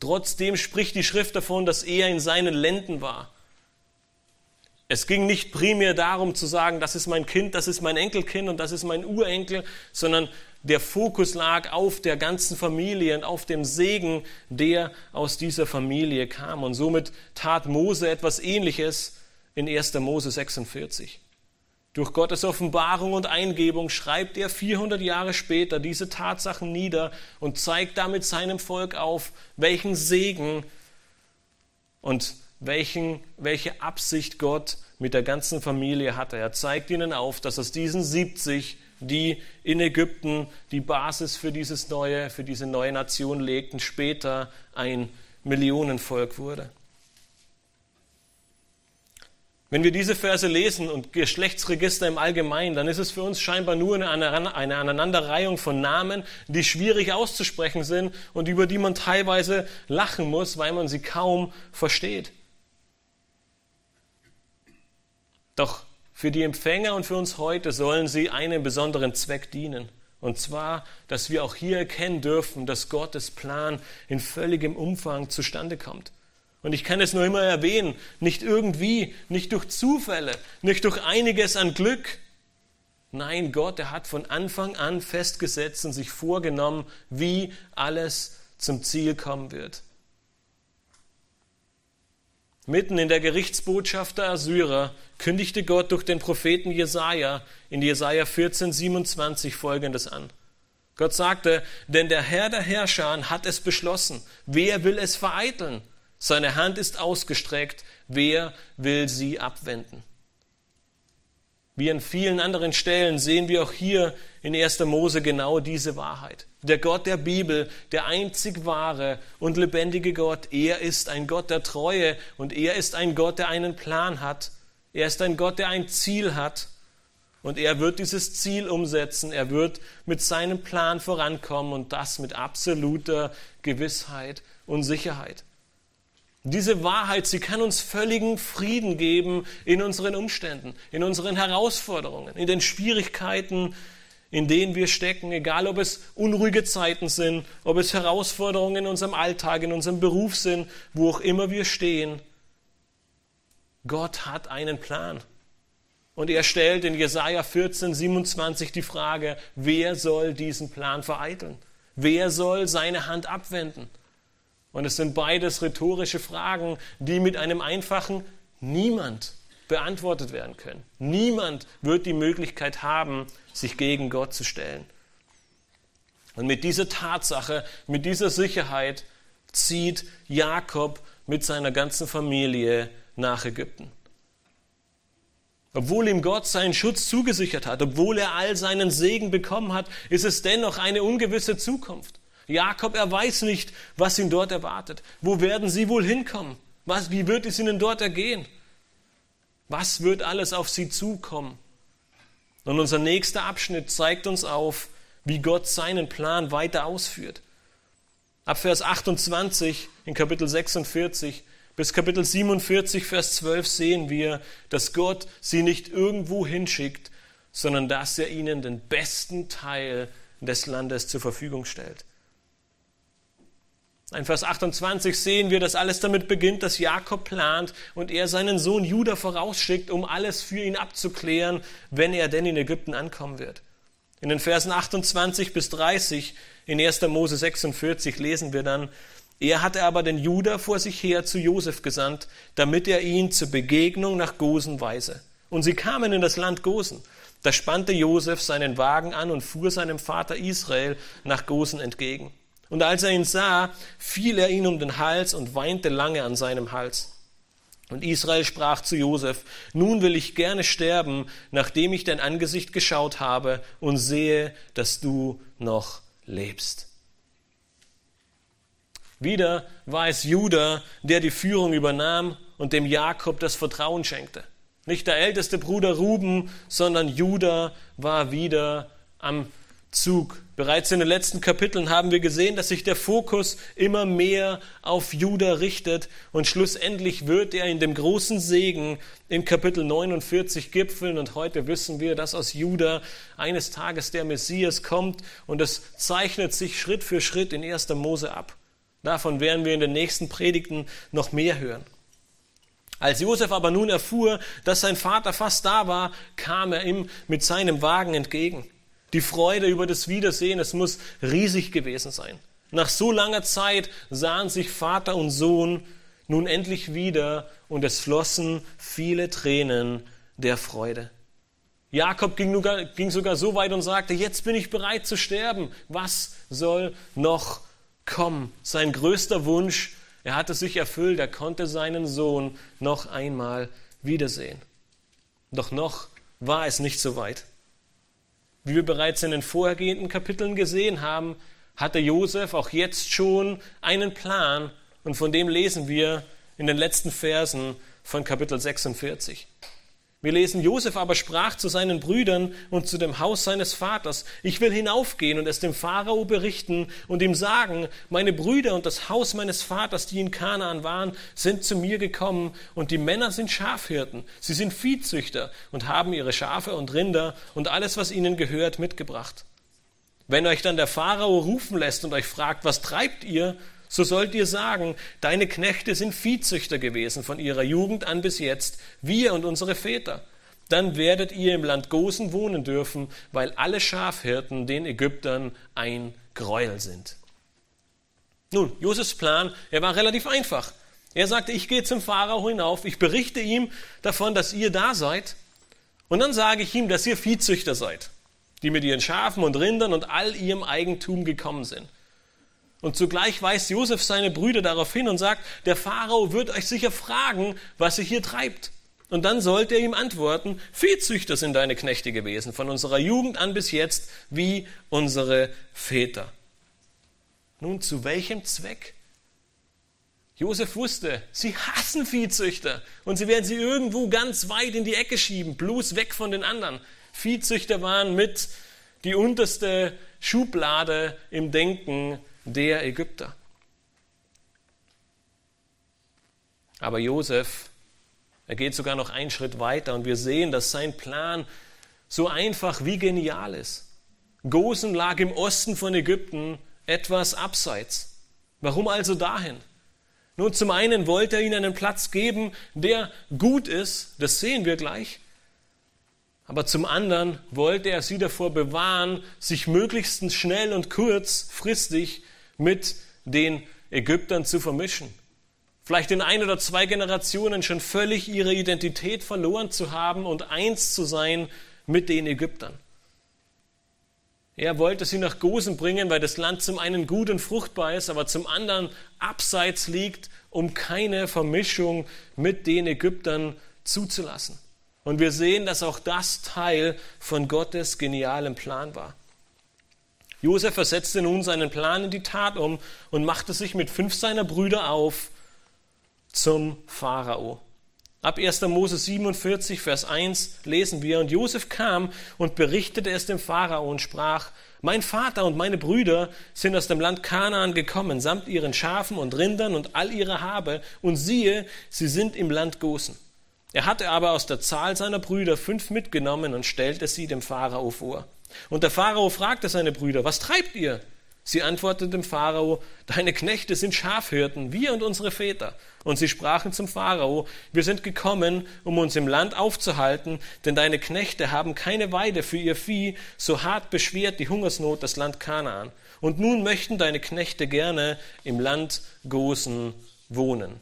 [SPEAKER 1] Trotzdem spricht die Schrift davon, dass er in seinen Lenden war. Es ging nicht primär darum zu sagen, das ist mein Kind, das ist mein Enkelkind und das ist mein Urenkel, sondern der Fokus lag auf der ganzen Familie und auf dem Segen, der aus dieser Familie kam. Und somit tat Mose etwas Ähnliches in 1. Mose 46. Durch Gottes Offenbarung und Eingebung schreibt er 400 Jahre später diese Tatsachen nieder und zeigt damit seinem Volk auf, welchen Segen und welchen, welche Absicht Gott mit der ganzen Familie hatte. Er zeigt ihnen auf, dass aus diesen 70, die in Ägypten die Basis für dieses neue, für diese neue Nation legten, später ein Millionenvolk wurde. Wenn wir diese Verse lesen und Geschlechtsregister im Allgemeinen, dann ist es für uns scheinbar nur eine, Aneinanderreihung von Namen, die schwierig auszusprechen sind und über die man teilweise lachen muss, weil man sie kaum versteht. Doch für die Empfänger und für uns heute sollen sie einem besonderen Zweck dienen. Und zwar, dass wir auch hier erkennen dürfen, dass Gottes Plan in völligem Umfang zustande kommt. Und ich kann es nur immer erwähnen, nicht irgendwie, nicht durch Zufälle, nicht durch einiges an Glück. Nein, Gott, er hat von Anfang an festgesetzt und sich vorgenommen, wie alles zum Ziel kommen wird. Mitten in der Gerichtsbotschaft der Assyrer kündigte Gott durch den Propheten Jesaja in Jesaja 14, 27 folgendes an. Gott sagte, denn der Herr der Herrscher hat es beschlossen. Wer will es vereiteln? Seine Hand ist ausgestreckt. Wer will sie abwenden? Wie an vielen anderen Stellen sehen wir auch hier in 1. Mose genau diese Wahrheit. Der Gott der Bibel, der einzig wahre und lebendige Gott, er ist ein Gott der Treue und er ist ein Gott, der einen Plan hat. Er ist ein Gott, der ein Ziel hat und er wird dieses Ziel umsetzen. Er wird mit seinem Plan vorankommen und das mit absoluter Gewissheit und Sicherheit. Diese Wahrheit, sie kann uns völligen Frieden geben in unseren Umständen, in unseren Herausforderungen, in den Schwierigkeiten, in denen wir stecken, egal ob es unruhige Zeiten sind, ob es Herausforderungen in unserem Alltag, in unserem Beruf sind, wo auch immer wir stehen. Gott hat einen Plan. Und er stellt in Jesaja 14, 27 die Frage, wer soll diesen Plan vereiteln? Wer soll seine Hand abwenden? Und es sind beides rhetorische Fragen, die mit einem einfachen Niemand beantwortet werden können. Niemand wird die Möglichkeit haben, sich gegen Gott zu stellen. Und mit dieser Tatsache, mit dieser Sicherheit zieht Jakob mit seiner ganzen Familie nach Ägypten. Obwohl ihm Gott seinen Schutz zugesichert hat, obwohl er all seinen Segen bekommen hat, ist es dennoch eine ungewisse Zukunft. Jakob, er weiß nicht, was ihn dort erwartet. Wo werden sie wohl hinkommen? Was, wie wird es ihnen dort ergehen? Was wird alles auf sie zukommen? Und unser nächster Abschnitt zeigt uns auf, wie Gott seinen Plan weiter ausführt. Ab Vers 28 in Kapitel 46 bis Kapitel 47, Vers 12 sehen wir, dass Gott sie nicht irgendwo hinschickt, sondern dass er ihnen den besten Teil des Landes zur Verfügung stellt. In Vers 28 sehen wir, dass alles damit beginnt, dass Jakob plant und er seinen Sohn Judah vorausschickt, um alles für ihn abzuklären, wenn er denn in Ägypten ankommen wird. In den Versen 28 bis 30 in 1. Mose 46 lesen wir dann, er hatte aber den Judah vor sich her zu Josef gesandt, damit er ihn zur Begegnung nach Gosen weise. Und sie kamen in das Land Gosen. Da spannte Josef seinen Wagen an und fuhr seinem Vater Israel nach Gosen entgegen. Und als er ihn sah, fiel er ihn um den Hals und weinte lange an seinem Hals. Und Israel sprach zu Josef, nun will ich gerne sterben, nachdem ich dein Angesicht geschaut habe und sehe, dass du noch lebst. Wieder war es Judah, der die Führung übernahm und dem Jakob das Vertrauen schenkte. Nicht der älteste Bruder Ruben, sondern Judah war wieder am Zug. Bereits in den letzten Kapiteln haben wir gesehen, dass sich der Fokus immer mehr auf Judah richtet und schlussendlich wird er in dem großen Segen in Kapitel 49 gipfeln und heute wissen wir, dass aus Judah eines Tages der Messias kommt und es zeichnet sich Schritt für Schritt in 1. Mose ab. Davon werden wir in den nächsten Predigten noch mehr hören. Als Josef aber nun erfuhr, dass sein Vater fast da war, kam er ihm mit seinem Wagen entgegen. Die Freude über das Wiedersehen, es muss riesig gewesen sein. Nach so langer Zeit sahen sich Vater und Sohn nun endlich wieder und es flossen viele Tränen der Freude. Jakob ging, sogar so weit und sagte, jetzt bin ich bereit zu sterben. Was soll noch komm, sein größter Wunsch, er hatte sich erfüllt, er konnte seinen Sohn noch einmal wiedersehen. Doch noch war es nicht so weit. Wie wir bereits in den vorhergehenden Kapiteln gesehen haben, hatte Josef auch jetzt schon einen Plan und von dem lesen wir in den letzten Versen von Kapitel 46. Wir lesen, Josef aber sprach zu seinen Brüdern und zu dem Haus seines Vaters, ich will hinaufgehen und es dem Pharao berichten und ihm sagen, meine Brüder und das Haus meines Vaters, die in Kanaan waren, sind zu mir gekommen und die Männer sind Schafhirten, sie sind Viehzüchter und haben ihre Schafe und Rinder und alles, was ihnen gehört, mitgebracht. Wenn euch dann der Pharao rufen lässt und euch fragt, was treibt ihr, so sollt ihr sagen, deine Knechte sind Viehzüchter gewesen von ihrer Jugend an bis jetzt, wir und unsere Väter. Dann werdet ihr im Land Gosen wohnen dürfen, weil alle Schafhirten den Ägyptern ein Gräuel sind. Nun, Josefs Plan, er war relativ einfach. Er sagte, ich gehe zum Pharao hinauf, ich berichte ihm davon, dass ihr da seid, und dann sage ich ihm, dass ihr Viehzüchter seid, die mit ihren Schafen und Rindern und all ihrem Eigentum gekommen sind. Und zugleich weist Josef seine Brüder darauf hin und sagt, der Pharao wird euch sicher fragen, was ihr hier treibt. Und dann sollt ihr ihm antworten, Viehzüchter sind deine Knechte gewesen, von unserer Jugend an bis jetzt, wie unsere Väter. Nun, zu welchem Zweck? Josef wusste, sie hassen Viehzüchter und sie werden sie irgendwo ganz weit in die Ecke schieben, bloß weg von den anderen. Viehzüchter waren mit die unterste Schublade im Denken der Ägypter. Aber Josef, er geht sogar noch einen Schritt weiter und wir sehen, dass sein Plan so einfach wie genial ist. Gosen lag im Osten von Ägypten, etwas abseits. Warum also dahin? Nun, zum einen wollte er ihnen einen Platz geben, der gut ist, das sehen wir gleich. Aber zum anderen wollte er sie davor bewahren, sich möglichst schnell und kurzfristig mit den Ägyptern zu vermischen. Vielleicht in ein oder zwei Generationen schon völlig ihre Identität verloren zu haben und eins zu sein mit den Ägyptern. Er wollte sie nach Gosen bringen, weil das Land zum einen gut und fruchtbar ist, aber zum anderen abseits liegt, um keine Vermischung mit den Ägyptern zuzulassen. Und wir sehen, dass auch das Teil von Gottes genialem Plan war. Josef versetzte nun seinen Plan in die Tat um und machte sich mit fünf seiner Brüder auf zum Pharao. Ab 1. Mose 47, Vers 1 lesen wir, und Josef kam und berichtete es dem Pharao und sprach, mein Vater und meine Brüder sind aus dem Land Kanaan gekommen, samt ihren Schafen und Rindern und all ihrer Habe, und siehe, sie sind im Land Gosen. Er hatte aber aus der Zahl seiner Brüder fünf mitgenommen und stellte sie dem Pharao vor. Und der Pharao fragte seine Brüder, was treibt ihr? Sie antworteten dem Pharao, deine Knechte sind Schafhirten, wir und unsere Väter. Und sie sprachen zum Pharao, wir sind gekommen, um uns im Land aufzuhalten, denn deine Knechte haben keine Weide für ihr Vieh, so hart beschwert die Hungersnot das Land Kanaan. Und nun möchten deine Knechte gerne im Land Gosen wohnen.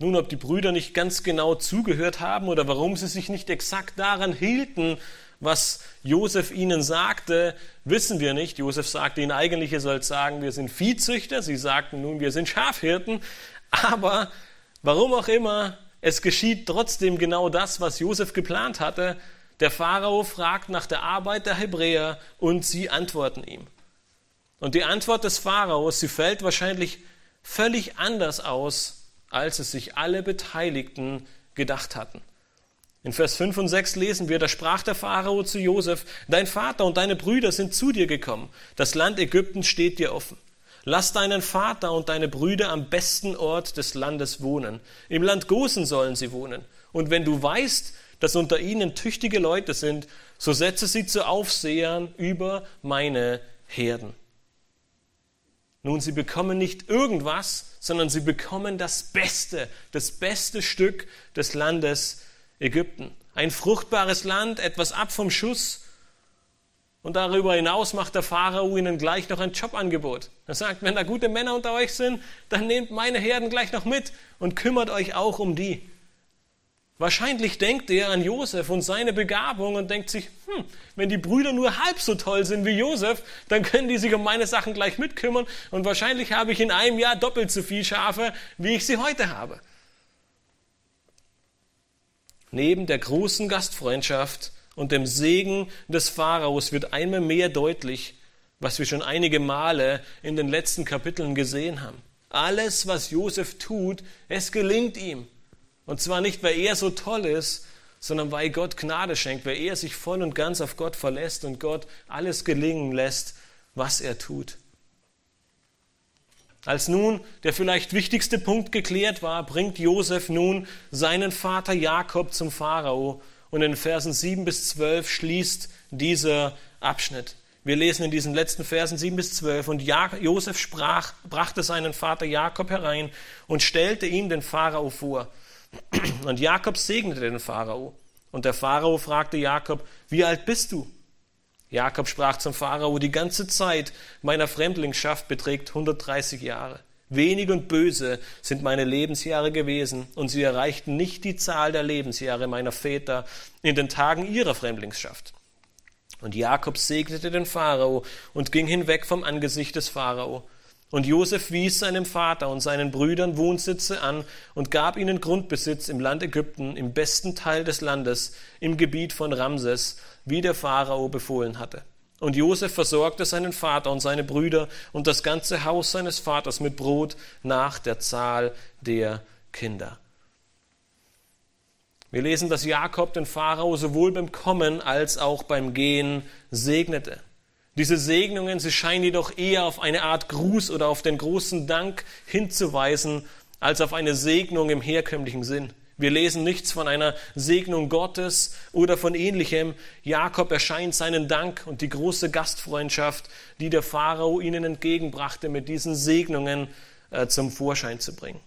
[SPEAKER 1] Nun, ob die Brüder nicht ganz genau zugehört haben oder warum sie sich nicht exakt daran hielten, was Josef ihnen sagte, wissen wir nicht. Josef sagte ihnen eigentlich, ihr sollt sagen, wir sind Viehzüchter. Sie sagten nun, wir sind Schafhirten. Aber warum auch immer, es geschieht trotzdem genau das, was Josef geplant hatte. Der Pharao fragt nach der Arbeit der Hebräer und sie antworten ihm. Und die Antwort des Pharaos, sie fällt wahrscheinlich völlig anders aus, als es sich alle Beteiligten gedacht hatten. In Vers 5 und 6 lesen wir, da sprach der Pharao zu Josef, dein Vater und deine Brüder sind zu dir gekommen, das Land Ägypten steht dir offen. Lass deinen Vater und deine Brüder am besten Ort des Landes wohnen. Im Land Gosen sollen sie wohnen. Und wenn du weißt, dass unter ihnen tüchtige Leute sind, so setze sie zu Aufsehern über meine Herden. Nun, sie bekommen nicht irgendwas, sondern sie bekommen das Beste, das beste Stück des Landes Ägypten. Ein fruchtbares Land, etwas ab vom Schuss. Und darüber hinaus macht der Pharao ihnen gleich noch ein Jobangebot. Er sagt, wenn da gute Männer unter euch sind, dann nehmt meine Herden gleich noch mit und kümmert euch auch um die. Wahrscheinlich denkt er an Josef und seine Begabung und denkt sich, hm, wenn die Brüder nur halb so toll sind wie Josef, dann können die sich um meine Sachen gleich mitkümmern und wahrscheinlich habe ich in einem Jahr doppelt so viel Schafe, wie ich sie heute habe. Neben der großen Gastfreundschaft und dem Segen des Pharaos wird einmal mehr deutlich, was wir schon einige Male in den letzten Kapiteln gesehen haben. Alles, was Josef tut, es gelingt ihm. Und zwar nicht, weil er so toll ist, sondern weil Gott Gnade schenkt, weil er sich voll und ganz auf Gott verlässt und Gott alles gelingen lässt, was er tut. Als nun der vielleicht wichtigste Punkt geklärt war, bringt Josef nun seinen Vater Jakob zum Pharao und in Versen 7 bis 12 schließt dieser Abschnitt. Wir lesen in diesen letzten Versen 7 bis 12 und Josef sprach, brachte seinen Vater Jakob herein und stellte ihm den Pharao vor. Und Jakob segnete den Pharao. Und der Pharao fragte Jakob, wie alt bist du? Jakob sprach zum Pharao, die ganze Zeit meiner Fremdlingsschaft beträgt 130 Jahre. Wenig und böse sind meine Lebensjahre gewesen, und sie erreichten nicht die Zahl der Lebensjahre meiner Väter in den Tagen ihrer Fremdlingsschaft. Und Jakob segnete den Pharao und ging hinweg vom Angesicht des Pharao. Und Josef wies seinem Vater und seinen Brüdern Wohnsitze an und gab ihnen Grundbesitz im Land Ägypten, im besten Teil des Landes, im Gebiet von Ramses, wie der Pharao befohlen hatte. Und Josef versorgte seinen Vater und seine Brüder und das ganze Haus seines Vaters mit Brot nach der Zahl der Kinder. Wir lesen, dass Jakob den Pharao sowohl beim Kommen als auch beim Gehen segnete. Diese Segnungen, sie scheinen jedoch eher auf eine Art Gruß oder auf den großen Dank hinzuweisen, als auf eine Segnung im herkömmlichen Sinn. Wir lesen nichts von einer Segnung Gottes oder von ähnlichem. Jakob erscheint seinen Dank und die große Gastfreundschaft, die der Pharao ihnen entgegenbrachte, mit diesen Segnungen äh, zum Vorschein zu bringen.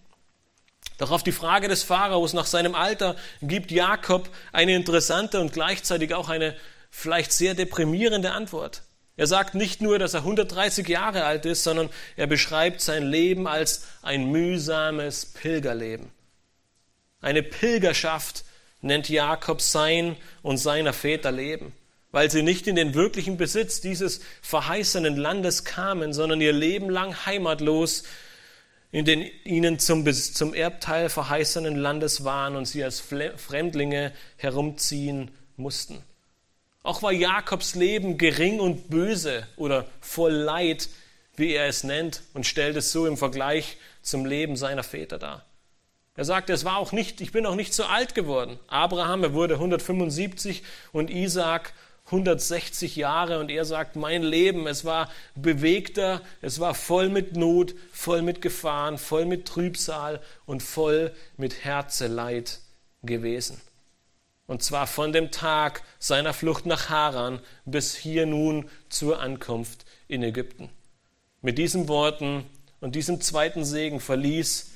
[SPEAKER 1] Doch auf die Frage des Pharaos nach seinem Alter gibt Jakob eine interessante und gleichzeitig auch eine vielleicht sehr deprimierende Antwort. Er sagt nicht nur, dass er 130 Jahre alt ist, sondern er beschreibt sein Leben als ein mühsames Pilgerleben. Eine Pilgerschaft nennt Jakob sein und seiner Väter Leben. weil sie nicht in den wirklichen Besitz dieses verheißenen Landes kamen, sondern ihr Leben lang heimatlos in den ihnen zum, zum Erbteil verheißenen Landes waren und sie als Fremdlinge herumziehen mussten. Auch war Jakobs Leben gering und böse oder voll Leid, wie er es nennt, und stellt es so im Vergleich zum Leben seiner Väter dar. Er sagte, es war auch nicht, ich bin auch nicht so alt geworden. Abraham, er wurde 175 und Isaac 160 Jahre und er sagt, mein Leben, es war bewegter, es war voll mit Not, voll mit Gefahren, voll mit Trübsal und voll mit Herzeleid gewesen. Und zwar von dem Tag seiner Flucht nach Haran bis hier nun zur Ankunft in Ägypten. Mit diesen Worten und diesem zweiten Segen verließ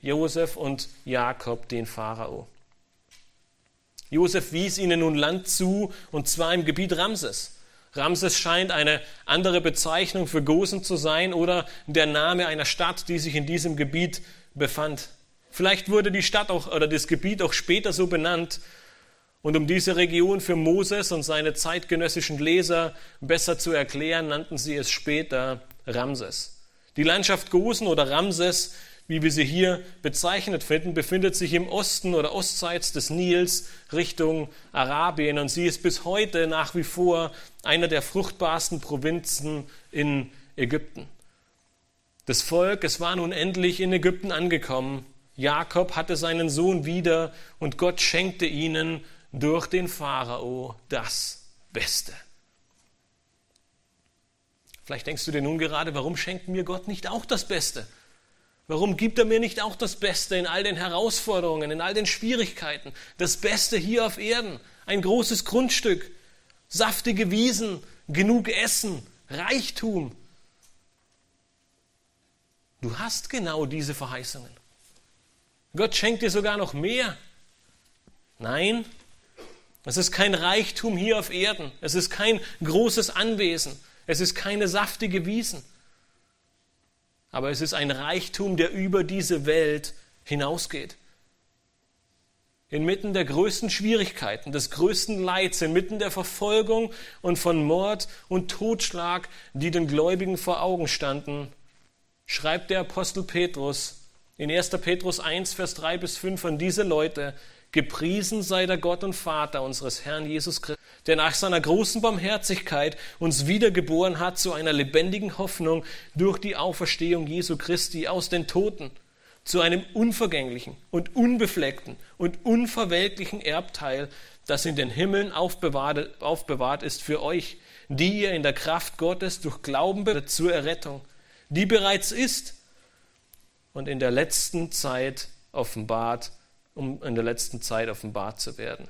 [SPEAKER 1] Josef und Jakob den Pharao. Josef wies ihnen nun Land zu, und zwar im Gebiet Ramses. Ramses scheint eine andere Bezeichnung für Gosen zu sein oder der Name einer Stadt, die sich in diesem Gebiet befand. Vielleicht wurde die Stadt auch oder das Gebiet auch später so benannt. Und um diese Region für Moses und seine zeitgenössischen Leser besser zu erklären, nannten sie es später Ramses. Die Landschaft Gosen oder Ramses wie wir sie hier bezeichnet finden, befindet sich im Osten oder ostseits des Nils Richtung Arabien und sie ist bis heute nach wie vor einer der fruchtbarsten Provinzen in Ägypten. Das Volk, es war nun endlich in Ägypten angekommen. Jakob hatte seinen Sohn wieder und Gott schenkte ihnen durch den Pharao das Beste. Vielleicht denkst du dir nun gerade, warum schenkt mir Gott nicht auch das Beste? Warum gibt er mir nicht auch das Beste in all den Herausforderungen, in all den Schwierigkeiten? Das Beste hier auf Erden, ein großes Grundstück, saftige Wiesen, genug Essen, Reichtum. Du hast genau diese Verheißungen. Gott schenkt dir sogar noch mehr. Nein, es ist kein Reichtum hier auf Erden. Es ist kein großes Anwesen. Es ist keine saftige Wiesen aber es ist ein Reichtum, der über diese Welt hinausgeht. Inmitten der größten Schwierigkeiten, des größten Leids, inmitten der Verfolgung und von Mord und Totschlag, die den Gläubigen vor Augen standen, schreibt der Apostel Petrus in 1. Petrus 1, Vers 3 bis 5 an diese Leute, Gepriesen sei der Gott und Vater unseres Herrn Jesus Christus, der nach seiner großen Barmherzigkeit uns wiedergeboren hat zu einer lebendigen Hoffnung durch die Auferstehung Jesu Christi aus den Toten, zu einem unvergänglichen und unbefleckten und unverwelklichen Erbteil, das in den Himmeln aufbewahrt, aufbewahrt ist für euch, die ihr in der Kraft Gottes durch Glauben zur Errettung, die bereits ist und in der letzten Zeit offenbart um in der letzten Zeit offenbart zu werden.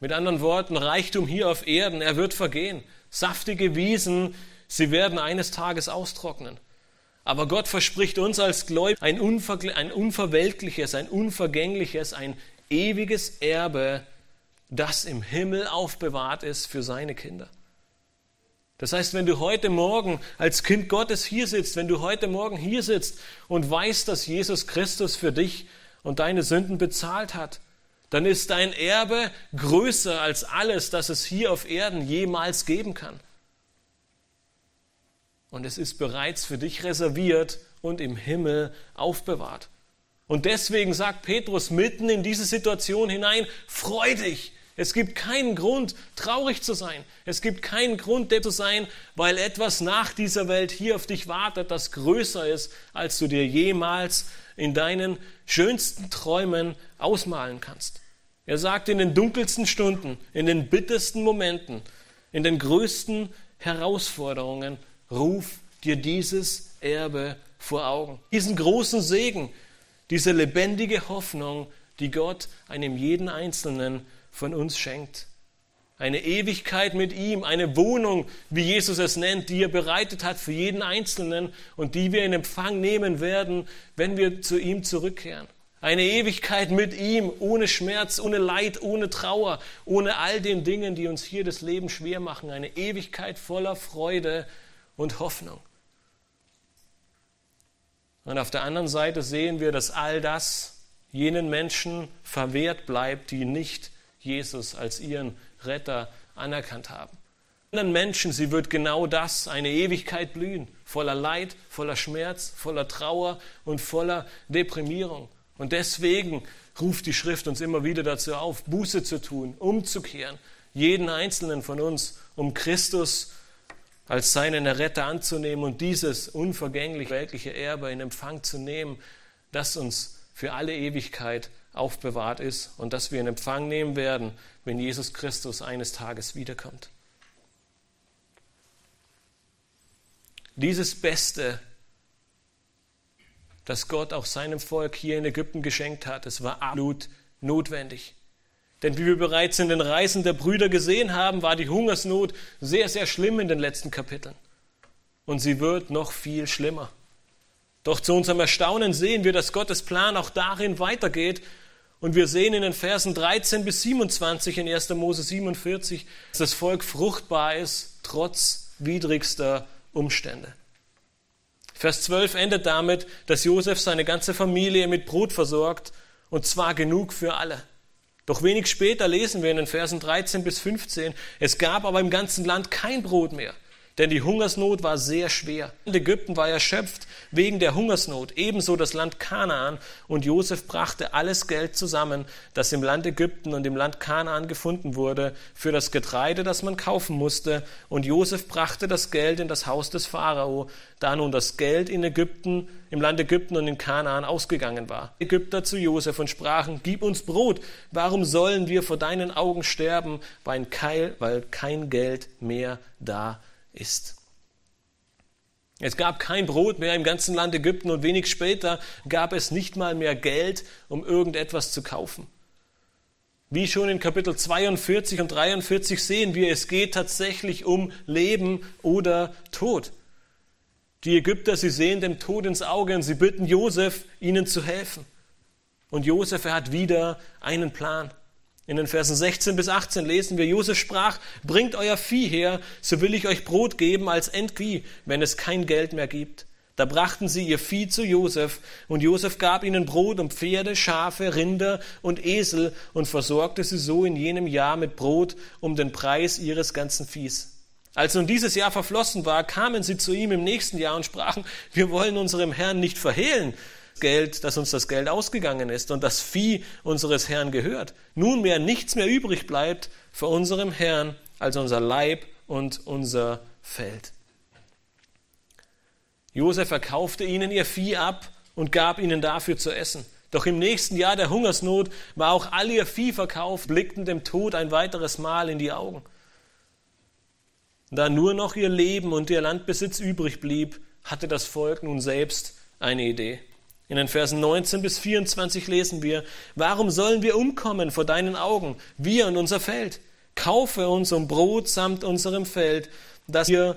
[SPEAKER 1] Mit anderen Worten, Reichtum hier auf Erden, er wird vergehen. Saftige Wiesen, sie werden eines Tages austrocknen. Aber Gott verspricht uns als Gläubige ein, ein unverweltliches, ein unvergängliches, ein ewiges Erbe, das im Himmel aufbewahrt ist für seine Kinder. Das heißt, wenn du heute Morgen als Kind Gottes hier sitzt, wenn du heute Morgen hier sitzt und weißt, dass Jesus Christus für dich und deine Sünden bezahlt hat, dann ist dein Erbe größer als alles, das es hier auf Erden jemals geben kann. Und es ist bereits für dich reserviert und im Himmel aufbewahrt. Und deswegen sagt Petrus mitten in diese Situation hinein, freu dich. Es gibt keinen Grund, traurig zu sein. Es gibt keinen Grund, der zu sein, weil etwas nach dieser Welt hier auf dich wartet, das größer ist, als du dir jemals in deinen schönsten Träumen ausmalen kannst. Er sagt, in den dunkelsten Stunden, in den bittersten Momenten, in den größten Herausforderungen, ruf dir dieses Erbe vor Augen. Diesen großen Segen, diese lebendige Hoffnung, die Gott einem jeden Einzelnen von uns schenkt eine Ewigkeit mit ihm, eine Wohnung, wie Jesus es nennt, die er bereitet hat für jeden Einzelnen und die wir in Empfang nehmen werden, wenn wir zu ihm zurückkehren. Eine Ewigkeit mit ihm, ohne Schmerz, ohne Leid, ohne Trauer, ohne all den Dingen, die uns hier das Leben schwer machen. Eine Ewigkeit voller Freude und Hoffnung. Und auf der anderen Seite sehen wir, dass all das jenen Menschen verwehrt bleibt, die nicht Jesus als ihren Retter anerkannt haben. Anderen Menschen, sie wird genau das, eine Ewigkeit blühen, voller Leid, voller Schmerz, voller Trauer und voller Deprimierung. Und deswegen ruft die Schrift uns immer wieder dazu auf, Buße zu tun, umzukehren, jeden einzelnen von uns, um Christus als seinen Retter anzunehmen und dieses unvergänglich weltliche Erbe in Empfang zu nehmen, das uns für alle Ewigkeit aufbewahrt ist und das wir in Empfang nehmen werden, wenn Jesus Christus eines Tages wiederkommt. Dieses Beste, das Gott auch seinem Volk hier in Ägypten geschenkt hat, es war absolut notwendig. Denn wie wir bereits in den Reisen der Brüder gesehen haben, war die Hungersnot sehr, sehr schlimm in den letzten Kapiteln. Und sie wird noch viel schlimmer. Doch zu unserem Erstaunen sehen wir, dass Gottes Plan auch darin weitergeht. Und wir sehen in den Versen 13 bis 27 in 1. Mose 47, dass das Volk fruchtbar ist, trotz widrigster Umstände. Vers 12 endet damit, dass Josef seine ganze Familie mit Brot versorgt, und zwar genug für alle. Doch wenig später lesen wir in den Versen 13 bis 15, es gab aber im ganzen Land kein Brot mehr, denn die Hungersnot war sehr schwer. Ägypten war erschöpft wegen der Hungersnot, ebenso das Land Kanaan. Und Josef brachte alles Geld zusammen, das im Land Ägypten und im Land Kanaan gefunden wurde, für das Getreide, das man kaufen musste. Und Josef brachte das Geld in das Haus des Pharao, da nun das Geld in Ägypten, im Land Ägypten und in Kanaan ausgegangen war. Ägypter zu Josef und sprachen, gib uns Brot, warum sollen wir vor deinen Augen sterben, weil kein Geld mehr da ist. Es gab kein Brot mehr im ganzen Land Ägypten und wenig später gab es nicht mal mehr Geld, um irgendetwas zu kaufen. Wie schon in Kapitel 42 und 43 sehen wir, es geht tatsächlich um Leben oder Tod. Die Ägypter, sie sehen dem Tod ins Auge und sie bitten Josef, ihnen zu helfen. Und Josef, er hat wieder einen Plan. In den Versen 16 bis 18 lesen wir, Josef sprach, bringt euer Vieh her, so will ich euch Brot geben als Entvieh, wenn es kein Geld mehr gibt. Da brachten sie ihr Vieh zu Josef, und Josef gab ihnen Brot und Pferde, Schafe, Rinder und Esel und versorgte sie so in jenem Jahr mit Brot um den Preis ihres ganzen Viehs. Als nun dieses Jahr verflossen war, kamen sie zu ihm im nächsten Jahr und sprachen, wir wollen unserem Herrn nicht verhehlen, Geld, dass uns das Geld ausgegangen ist und das Vieh unseres Herrn gehört. Nunmehr nichts mehr übrig bleibt für unserem Herrn als unser Leib und unser Feld. Josef verkaufte ihnen ihr Vieh ab und gab ihnen dafür zu essen. Doch im nächsten Jahr der Hungersnot war auch all ihr Vieh verkauft, blickten dem Tod ein weiteres Mal in die Augen. Da nur noch ihr Leben und ihr Landbesitz übrig blieb, hatte das Volk nun selbst eine Idee. In den Versen 19 bis 24 lesen wir, warum sollen wir umkommen vor deinen Augen, wir und unser Feld? Kaufe uns um Brot samt unserem Feld, dass wir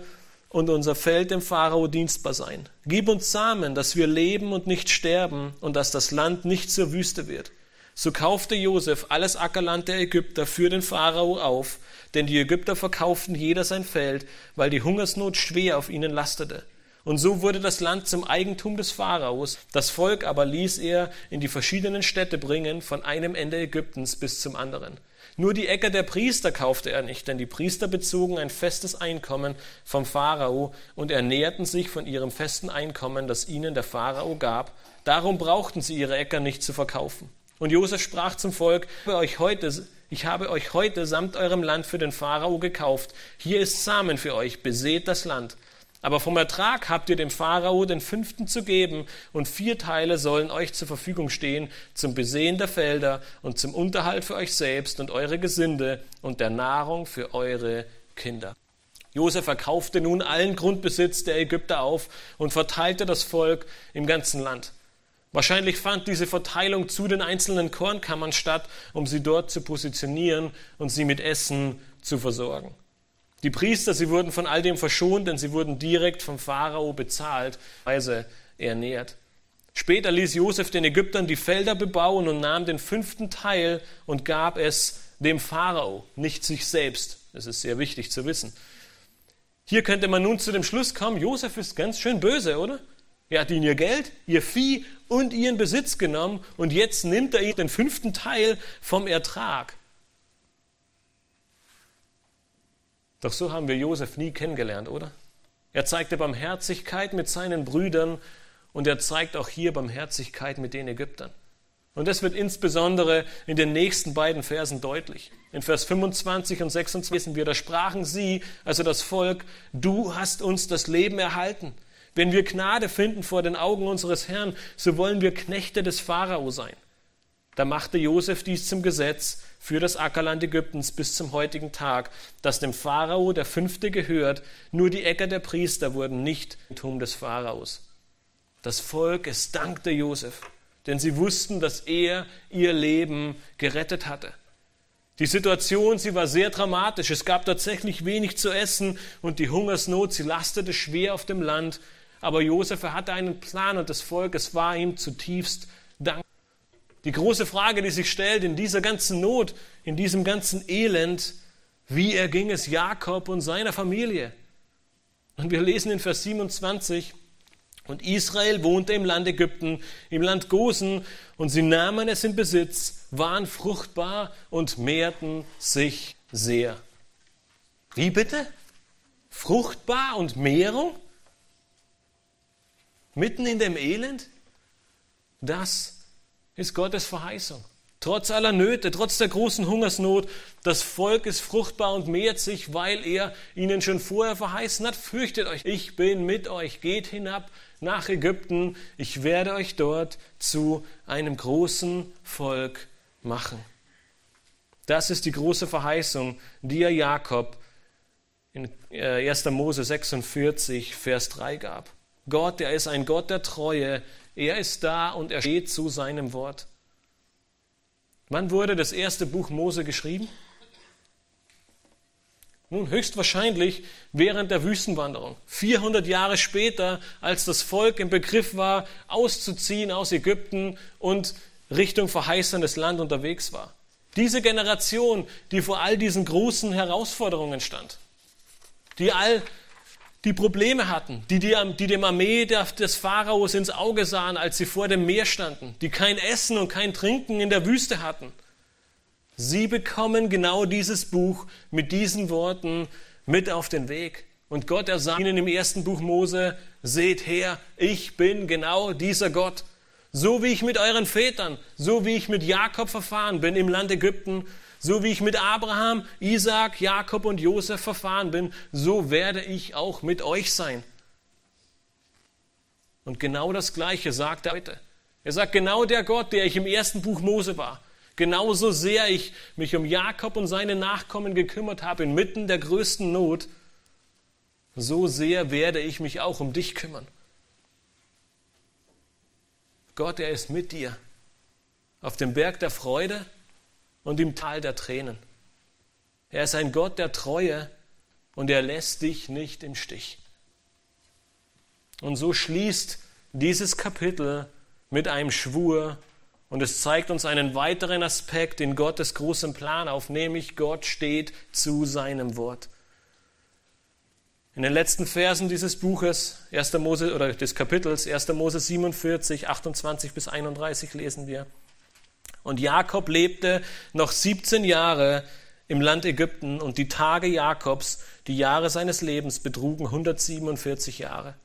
[SPEAKER 1] und unser Feld dem Pharao dienstbar sein. Gib uns Samen, dass wir leben und nicht sterben und dass das Land nicht zur Wüste wird. So kaufte Josef alles Ackerland der Ägypter für den Pharao auf, denn die Ägypter verkauften jeder sein Feld, weil die Hungersnot schwer auf ihnen lastete. Und so wurde das Land zum Eigentum des Pharaos. Das Volk aber ließ er in die verschiedenen Städte bringen, von einem Ende Ägyptens bis zum anderen. Nur die Äcker der Priester kaufte er nicht, denn die Priester bezogen ein festes Einkommen vom Pharao und ernährten sich von ihrem festen Einkommen, das ihnen der Pharao gab. Darum brauchten sie ihre Äcker nicht zu verkaufen. Und Josef sprach zum Volk, ich habe euch heute samt eurem Land für den Pharao gekauft. Hier ist Samen für euch, beseht das Land. Aber vom Ertrag habt ihr dem Pharao den fünften zu geben, und vier Teile sollen euch zur Verfügung stehen zum Besehen der Felder und zum Unterhalt für euch selbst und eure Gesinde und der Nahrung für eure Kinder. Josef verkaufte nun allen Grundbesitz der Ägypter auf und verteilte das Volk im ganzen Land. Wahrscheinlich fand diese Verteilung zu den einzelnen Kornkammern statt, um sie dort zu positionieren und sie mit Essen zu versorgen. Die Priester, sie wurden von all dem verschont, denn sie wurden direkt vom Pharao bezahlt, weise ernährt. Später ließ Josef den Ägyptern die Felder bebauen und nahm den fünften Teil und gab es dem Pharao, nicht sich selbst. Das ist sehr wichtig zu wissen. Hier könnte man nun zu dem Schluss kommen, Josef ist ganz schön böse, oder? Er hat ihnen ihr Geld, ihr Vieh und ihren Besitz genommen und jetzt nimmt er ihnen den fünften Teil vom Ertrag. Doch so haben wir Josef nie kennengelernt, oder? Er zeigte Barmherzigkeit mit seinen Brüdern und er zeigt auch hier Barmherzigkeit mit den Ägyptern. Und das wird insbesondere in den nächsten beiden Versen deutlich. In Vers 25 und 26 lesen wir, da sprachen sie, also das Volk, du hast uns das Leben erhalten. Wenn wir Gnade finden vor den Augen unseres Herrn, so wollen wir Knechte des Pharao sein. Da machte Josef dies zum Gesetz für das Ackerland Ägyptens bis zum heutigen Tag, dass dem Pharao der Fünfte gehört, nur die Äcker der Priester wurden nicht im Tum des Pharaos. Das Volk, es dankte Josef denn sie wussten, dass er ihr Leben gerettet hatte. Die Situation, sie war sehr dramatisch. Es gab tatsächlich wenig zu essen und die Hungersnot, sie lastete schwer auf dem Land. Aber Josef hatte einen Plan und das Volk, es war ihm zutiefst dankbar. Die große Frage, die sich stellt in dieser ganzen Not, in diesem ganzen Elend, wie erging es Jakob und seiner Familie? Und wir lesen in Vers 27, und Israel wohnte im Land Ägypten, im Land Gosen, und sie nahmen es in Besitz, waren fruchtbar und mehrten sich sehr. Wie bitte? Fruchtbar und Mehrung? Mitten in dem Elend? Das ist Gottes Verheißung. Trotz aller Nöte, trotz der großen Hungersnot, das Volk ist fruchtbar und mehrt sich, weil er ihnen schon vorher verheißen hat, fürchtet euch, ich bin mit euch, geht hinab nach Ägypten, ich werde euch dort zu einem großen Volk machen. Das ist die große Verheißung, die er Jakob in 1. Äh, Mose 46, Vers 3 gab. Gott, er ist ein Gott der Treue, er ist da und er steht zu seinem Wort. Wann wurde das erste Buch Mose geschrieben? Nun, höchstwahrscheinlich während der Wüstenwanderung. 400 Jahre später, als das Volk im Begriff war, auszuziehen aus Ägypten und Richtung verheißenes Land unterwegs war. Diese Generation, die vor all diesen großen Herausforderungen stand, die all die Probleme hatten, die, die, die dem Armee des Pharaos ins Auge sahen, als sie vor dem Meer standen, die kein Essen und kein Trinken in der Wüste hatten. Sie bekommen genau dieses Buch mit diesen Worten mit auf den Weg. Und Gott, er sagt ihnen im ersten Buch Mose, seht her, ich bin genau dieser Gott. So wie ich mit euren Vätern, so wie ich mit Jakob verfahren bin im Land Ägypten, so wie ich mit Abraham, Isaac, Jakob und Josef verfahren bin, so werde ich auch mit euch sein. Und genau das Gleiche sagt er heute. Er sagt, genau der Gott, der ich im ersten Buch Mose war, genauso sehr ich mich um Jakob und seine Nachkommen gekümmert habe inmitten der größten Not, so sehr werde ich mich auch um dich kümmern. Gott, er ist mit dir auf dem Berg der Freude und im Tal der Tränen. Er ist ein Gott der Treue und er lässt dich nicht im Stich. Und so schließt dieses Kapitel mit einem Schwur und es zeigt uns einen weiteren Aspekt in Gottes großem Plan auf, nämlich Gott steht zu seinem Wort. In den letzten Versen dieses Buches, 1. Mose, oder des Kapitels, 1. Mose 47, 28 bis 31 lesen wir. Und Jakob lebte noch 17 Jahre im Land Ägypten und die Tage Jakobs, die Jahre seines Lebens betrugen 147 Jahre.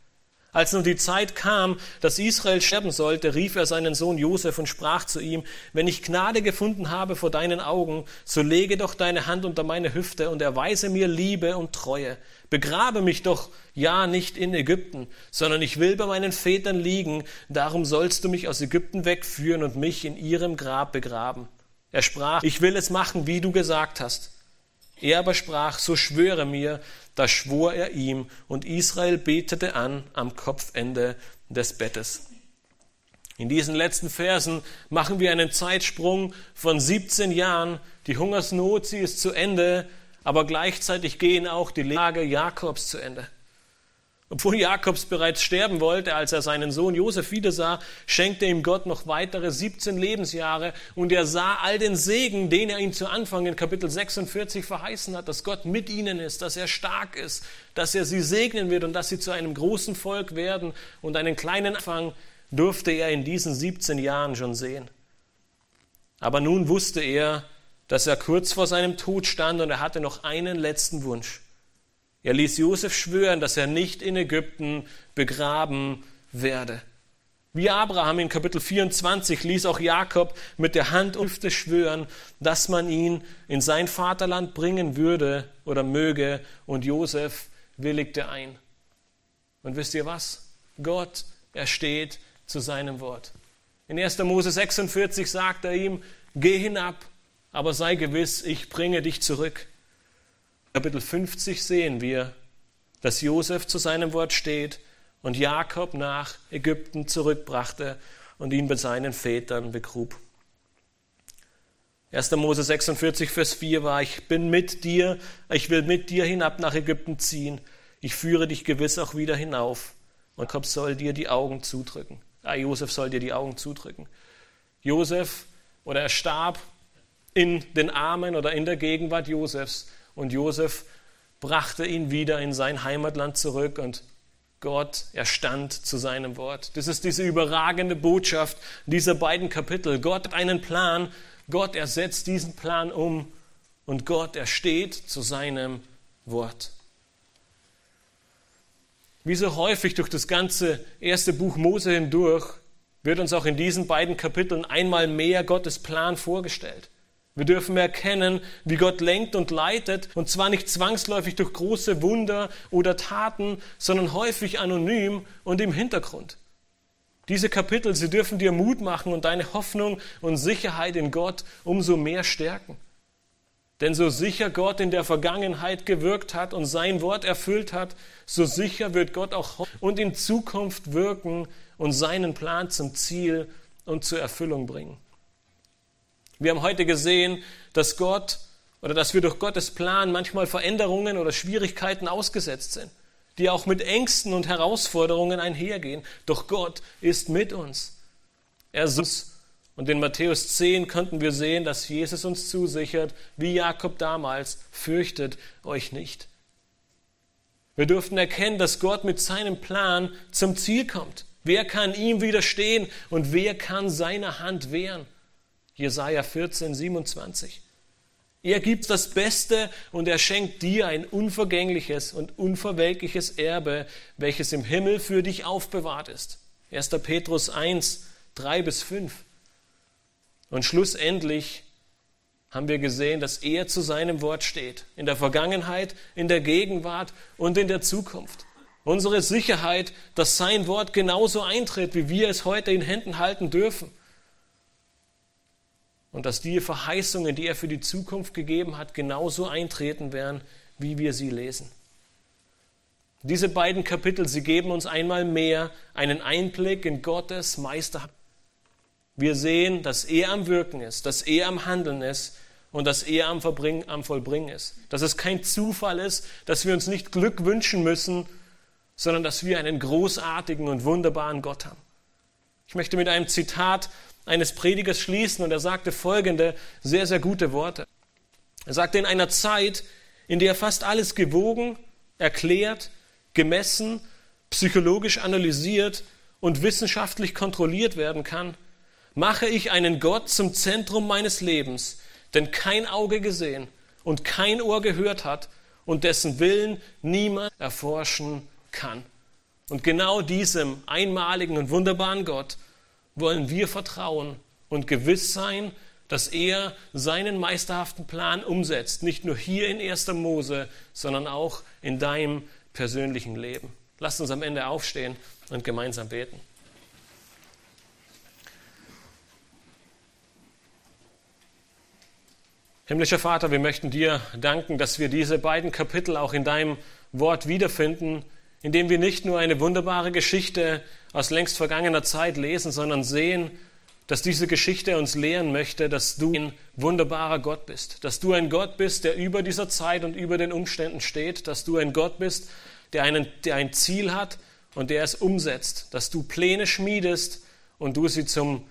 [SPEAKER 1] Als nun die Zeit kam, dass Israel sterben sollte, rief er seinen Sohn Josef und sprach zu ihm, wenn ich Gnade gefunden habe vor deinen Augen, so lege doch deine Hand unter meine Hüfte und erweise mir Liebe und Treue. Begrabe mich doch, ja, nicht in Ägypten, sondern ich will bei meinen Vätern liegen, darum sollst du mich aus Ägypten wegführen und mich in ihrem Grab begraben. Er sprach, ich will es machen, wie du gesagt hast. Er aber sprach, so schwöre mir, da schwor er ihm, und Israel betete an am Kopfende des Bettes. In diesen letzten Versen machen wir einen Zeitsprung von 17 Jahren. Die Hungersnot, sie ist zu Ende, aber gleichzeitig gehen auch die Lage Jakobs zu Ende. Obwohl Jakobs bereits sterben wollte, als er seinen Sohn Josef wiedersah, schenkte ihm Gott noch weitere 17 Lebensjahre und er sah all den Segen, den er ihm zu Anfang in Kapitel 46 verheißen hat, dass Gott mit ihnen ist, dass er stark ist, dass er sie segnen wird und dass sie zu einem großen Volk werden und einen kleinen Anfang durfte er in diesen 17 Jahren schon sehen. Aber nun wusste er, dass er kurz vor seinem Tod stand und er hatte noch einen letzten Wunsch. Er ließ Josef schwören, dass er nicht in Ägypten begraben werde. Wie Abraham in Kapitel 24 ließ auch Jakob mit der Hand und Hüfte schwören, dass man ihn in sein Vaterland bringen würde oder möge, und Josef willigte ein. Und wisst ihr was? Gott, er steht zu seinem Wort. In 1. Mose 46 sagt er ihm, geh hinab, aber sei gewiss, ich bringe dich zurück. Kapitel 50 sehen wir, dass Josef zu seinem Wort steht und Jakob nach Ägypten zurückbrachte und ihn bei seinen Vätern begrub. 1. Mose 46, Vers 4 war, ich bin mit dir, ich will mit dir hinab nach Ägypten ziehen, ich führe dich gewiss auch wieder hinauf Jakob soll dir die Augen zudrücken. Ah, Josef soll dir die Augen zudrücken. Josef, oder er starb in den Armen oder in der Gegenwart Josefs und Josef brachte ihn wieder in sein Heimatland zurück und Gott, er stand zu seinem Wort. Das ist diese überragende Botschaft dieser beiden Kapitel. Gott hat einen Plan, Gott, er setzt diesen Plan um und Gott, er steht zu seinem Wort. Wie so häufig durch das ganze erste Buch Mose hindurch wird uns auch in diesen beiden Kapiteln einmal mehr Gottes Plan vorgestellt. Wir dürfen erkennen, wie Gott lenkt und leitet, und zwar nicht zwangsläufig durch große Wunder oder Taten, sondern häufig anonym und im Hintergrund. Diese Kapitel, sie dürfen dir Mut machen und deine Hoffnung und Sicherheit in Gott umso mehr stärken. Denn so sicher Gott in der Vergangenheit gewirkt hat und sein Wort erfüllt hat, so sicher wird Gott auch und in Zukunft wirken und seinen Plan zum Ziel und zur Erfüllung bringen. Wir haben heute gesehen, dass Gott oder dass wir durch Gottes Plan manchmal Veränderungen oder Schwierigkeiten ausgesetzt sind, die auch mit Ängsten und Herausforderungen einhergehen. Doch Gott ist mit uns. Er ist uns. Und in Matthäus 10 könnten wir sehen, dass Jesus uns zusichert, wie Jakob damals, fürchtet euch nicht. Wir durften erkennen, dass Gott mit seinem Plan zum Ziel kommt. Wer kann ihm widerstehen und wer kann seine Hand wehren? Jesaja 14, 27. Er gibt das Beste und er schenkt dir ein unvergängliches und unverwelkliches Erbe, welches im Himmel für dich aufbewahrt ist. 1. Petrus 1, 3 bis 5. Und schlussendlich haben wir gesehen, dass er zu seinem Wort steht. In der Vergangenheit, in der Gegenwart und in der Zukunft. Unsere Sicherheit, dass sein Wort genauso eintritt, wie wir es heute in Händen halten dürfen und dass die Verheißungen, die er für die Zukunft gegeben hat, genauso eintreten werden, wie wir sie lesen. Diese beiden Kapitel, sie geben uns einmal mehr einen Einblick in Gottes Meisterhaft. Wir sehen, dass er am Wirken ist, dass er am Handeln ist und dass er am, Verbringen, am Vollbringen ist. Dass es kein Zufall ist, dass wir uns nicht Glück wünschen müssen, sondern dass wir einen großartigen und wunderbaren Gott haben. Ich möchte mit einem Zitat eines Predigers schließen und er sagte folgende sehr, sehr gute Worte. Er sagte, in einer Zeit, in der fast alles gewogen, erklärt, gemessen, psychologisch analysiert und wissenschaftlich kontrolliert werden kann, mache ich einen Gott zum Zentrum meines Lebens, denn kein Auge gesehen und kein Ohr gehört hat und dessen Willen niemand erforschen kann. Und genau diesem einmaligen und wunderbaren Gott wollen wir vertrauen und gewiss sein, dass er seinen meisterhaften Plan umsetzt, nicht nur hier in 1. Mose, sondern auch in deinem persönlichen Leben. Lasst uns am Ende aufstehen und gemeinsam beten. Himmlischer Vater, wir möchten dir danken, dass wir diese beiden Kapitel auch in deinem Wort wiederfinden indem wir nicht nur eine wunderbare Geschichte aus längst vergangener Zeit lesen, sondern sehen, dass diese Geschichte uns lehren möchte, dass du ein wunderbarer Gott bist, dass du ein Gott bist, der über dieser Zeit und über den Umständen steht, dass du ein Gott bist, der, einen, der ein Ziel hat und der es umsetzt, dass du Pläne schmiedest und du sie zum,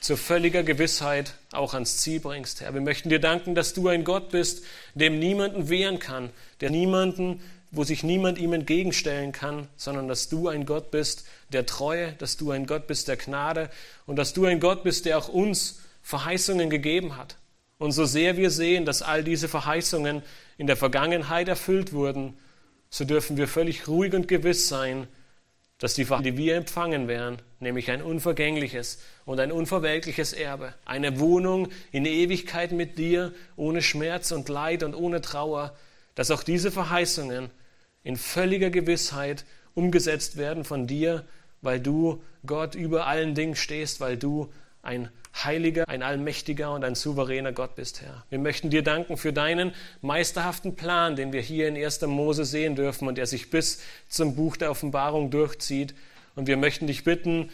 [SPEAKER 1] zur völliger Gewissheit auch ans Ziel bringst. Herr, wir möchten dir danken, dass du ein Gott bist, dem niemanden wehren kann, der niemanden wo sich niemand ihm entgegenstellen kann, sondern dass du ein Gott bist der Treue, dass du ein Gott bist der Gnade und dass du ein Gott bist, der auch uns Verheißungen gegeben hat. Und so sehr wir sehen, dass all diese Verheißungen in der Vergangenheit erfüllt wurden, so dürfen wir völlig ruhig und gewiss sein, dass die Wahrheit, die wir empfangen werden, nämlich ein unvergängliches und ein unverwelkliches Erbe, eine Wohnung in Ewigkeit mit dir, ohne Schmerz und Leid und ohne Trauer, dass auch diese Verheißungen in völliger Gewissheit umgesetzt werden von dir, weil du Gott über allen Dingen stehst, weil du ein heiliger, ein allmächtiger und ein souveräner Gott bist, Herr. Wir möchten dir danken für deinen meisterhaften Plan, den wir hier in 1. Mose sehen dürfen und der sich bis zum Buch der Offenbarung durchzieht. Und wir möchten dich bitten,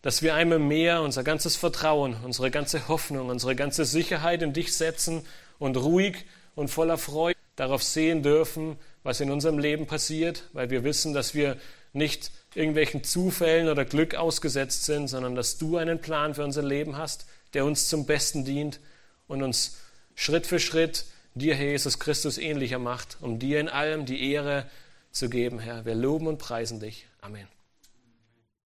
[SPEAKER 1] dass wir einmal mehr unser ganzes Vertrauen, unsere ganze Hoffnung, unsere ganze Sicherheit in dich setzen und ruhig und voller Freude darauf sehen dürfen, was in unserem Leben passiert, weil wir wissen, dass wir nicht irgendwelchen Zufällen oder Glück ausgesetzt sind, sondern dass du einen Plan für unser Leben hast, der uns zum Besten dient und uns Schritt für Schritt dir, Herr Jesus Christus, ähnlicher macht, um dir in allem die Ehre zu geben, Herr. Wir loben und preisen dich. Amen.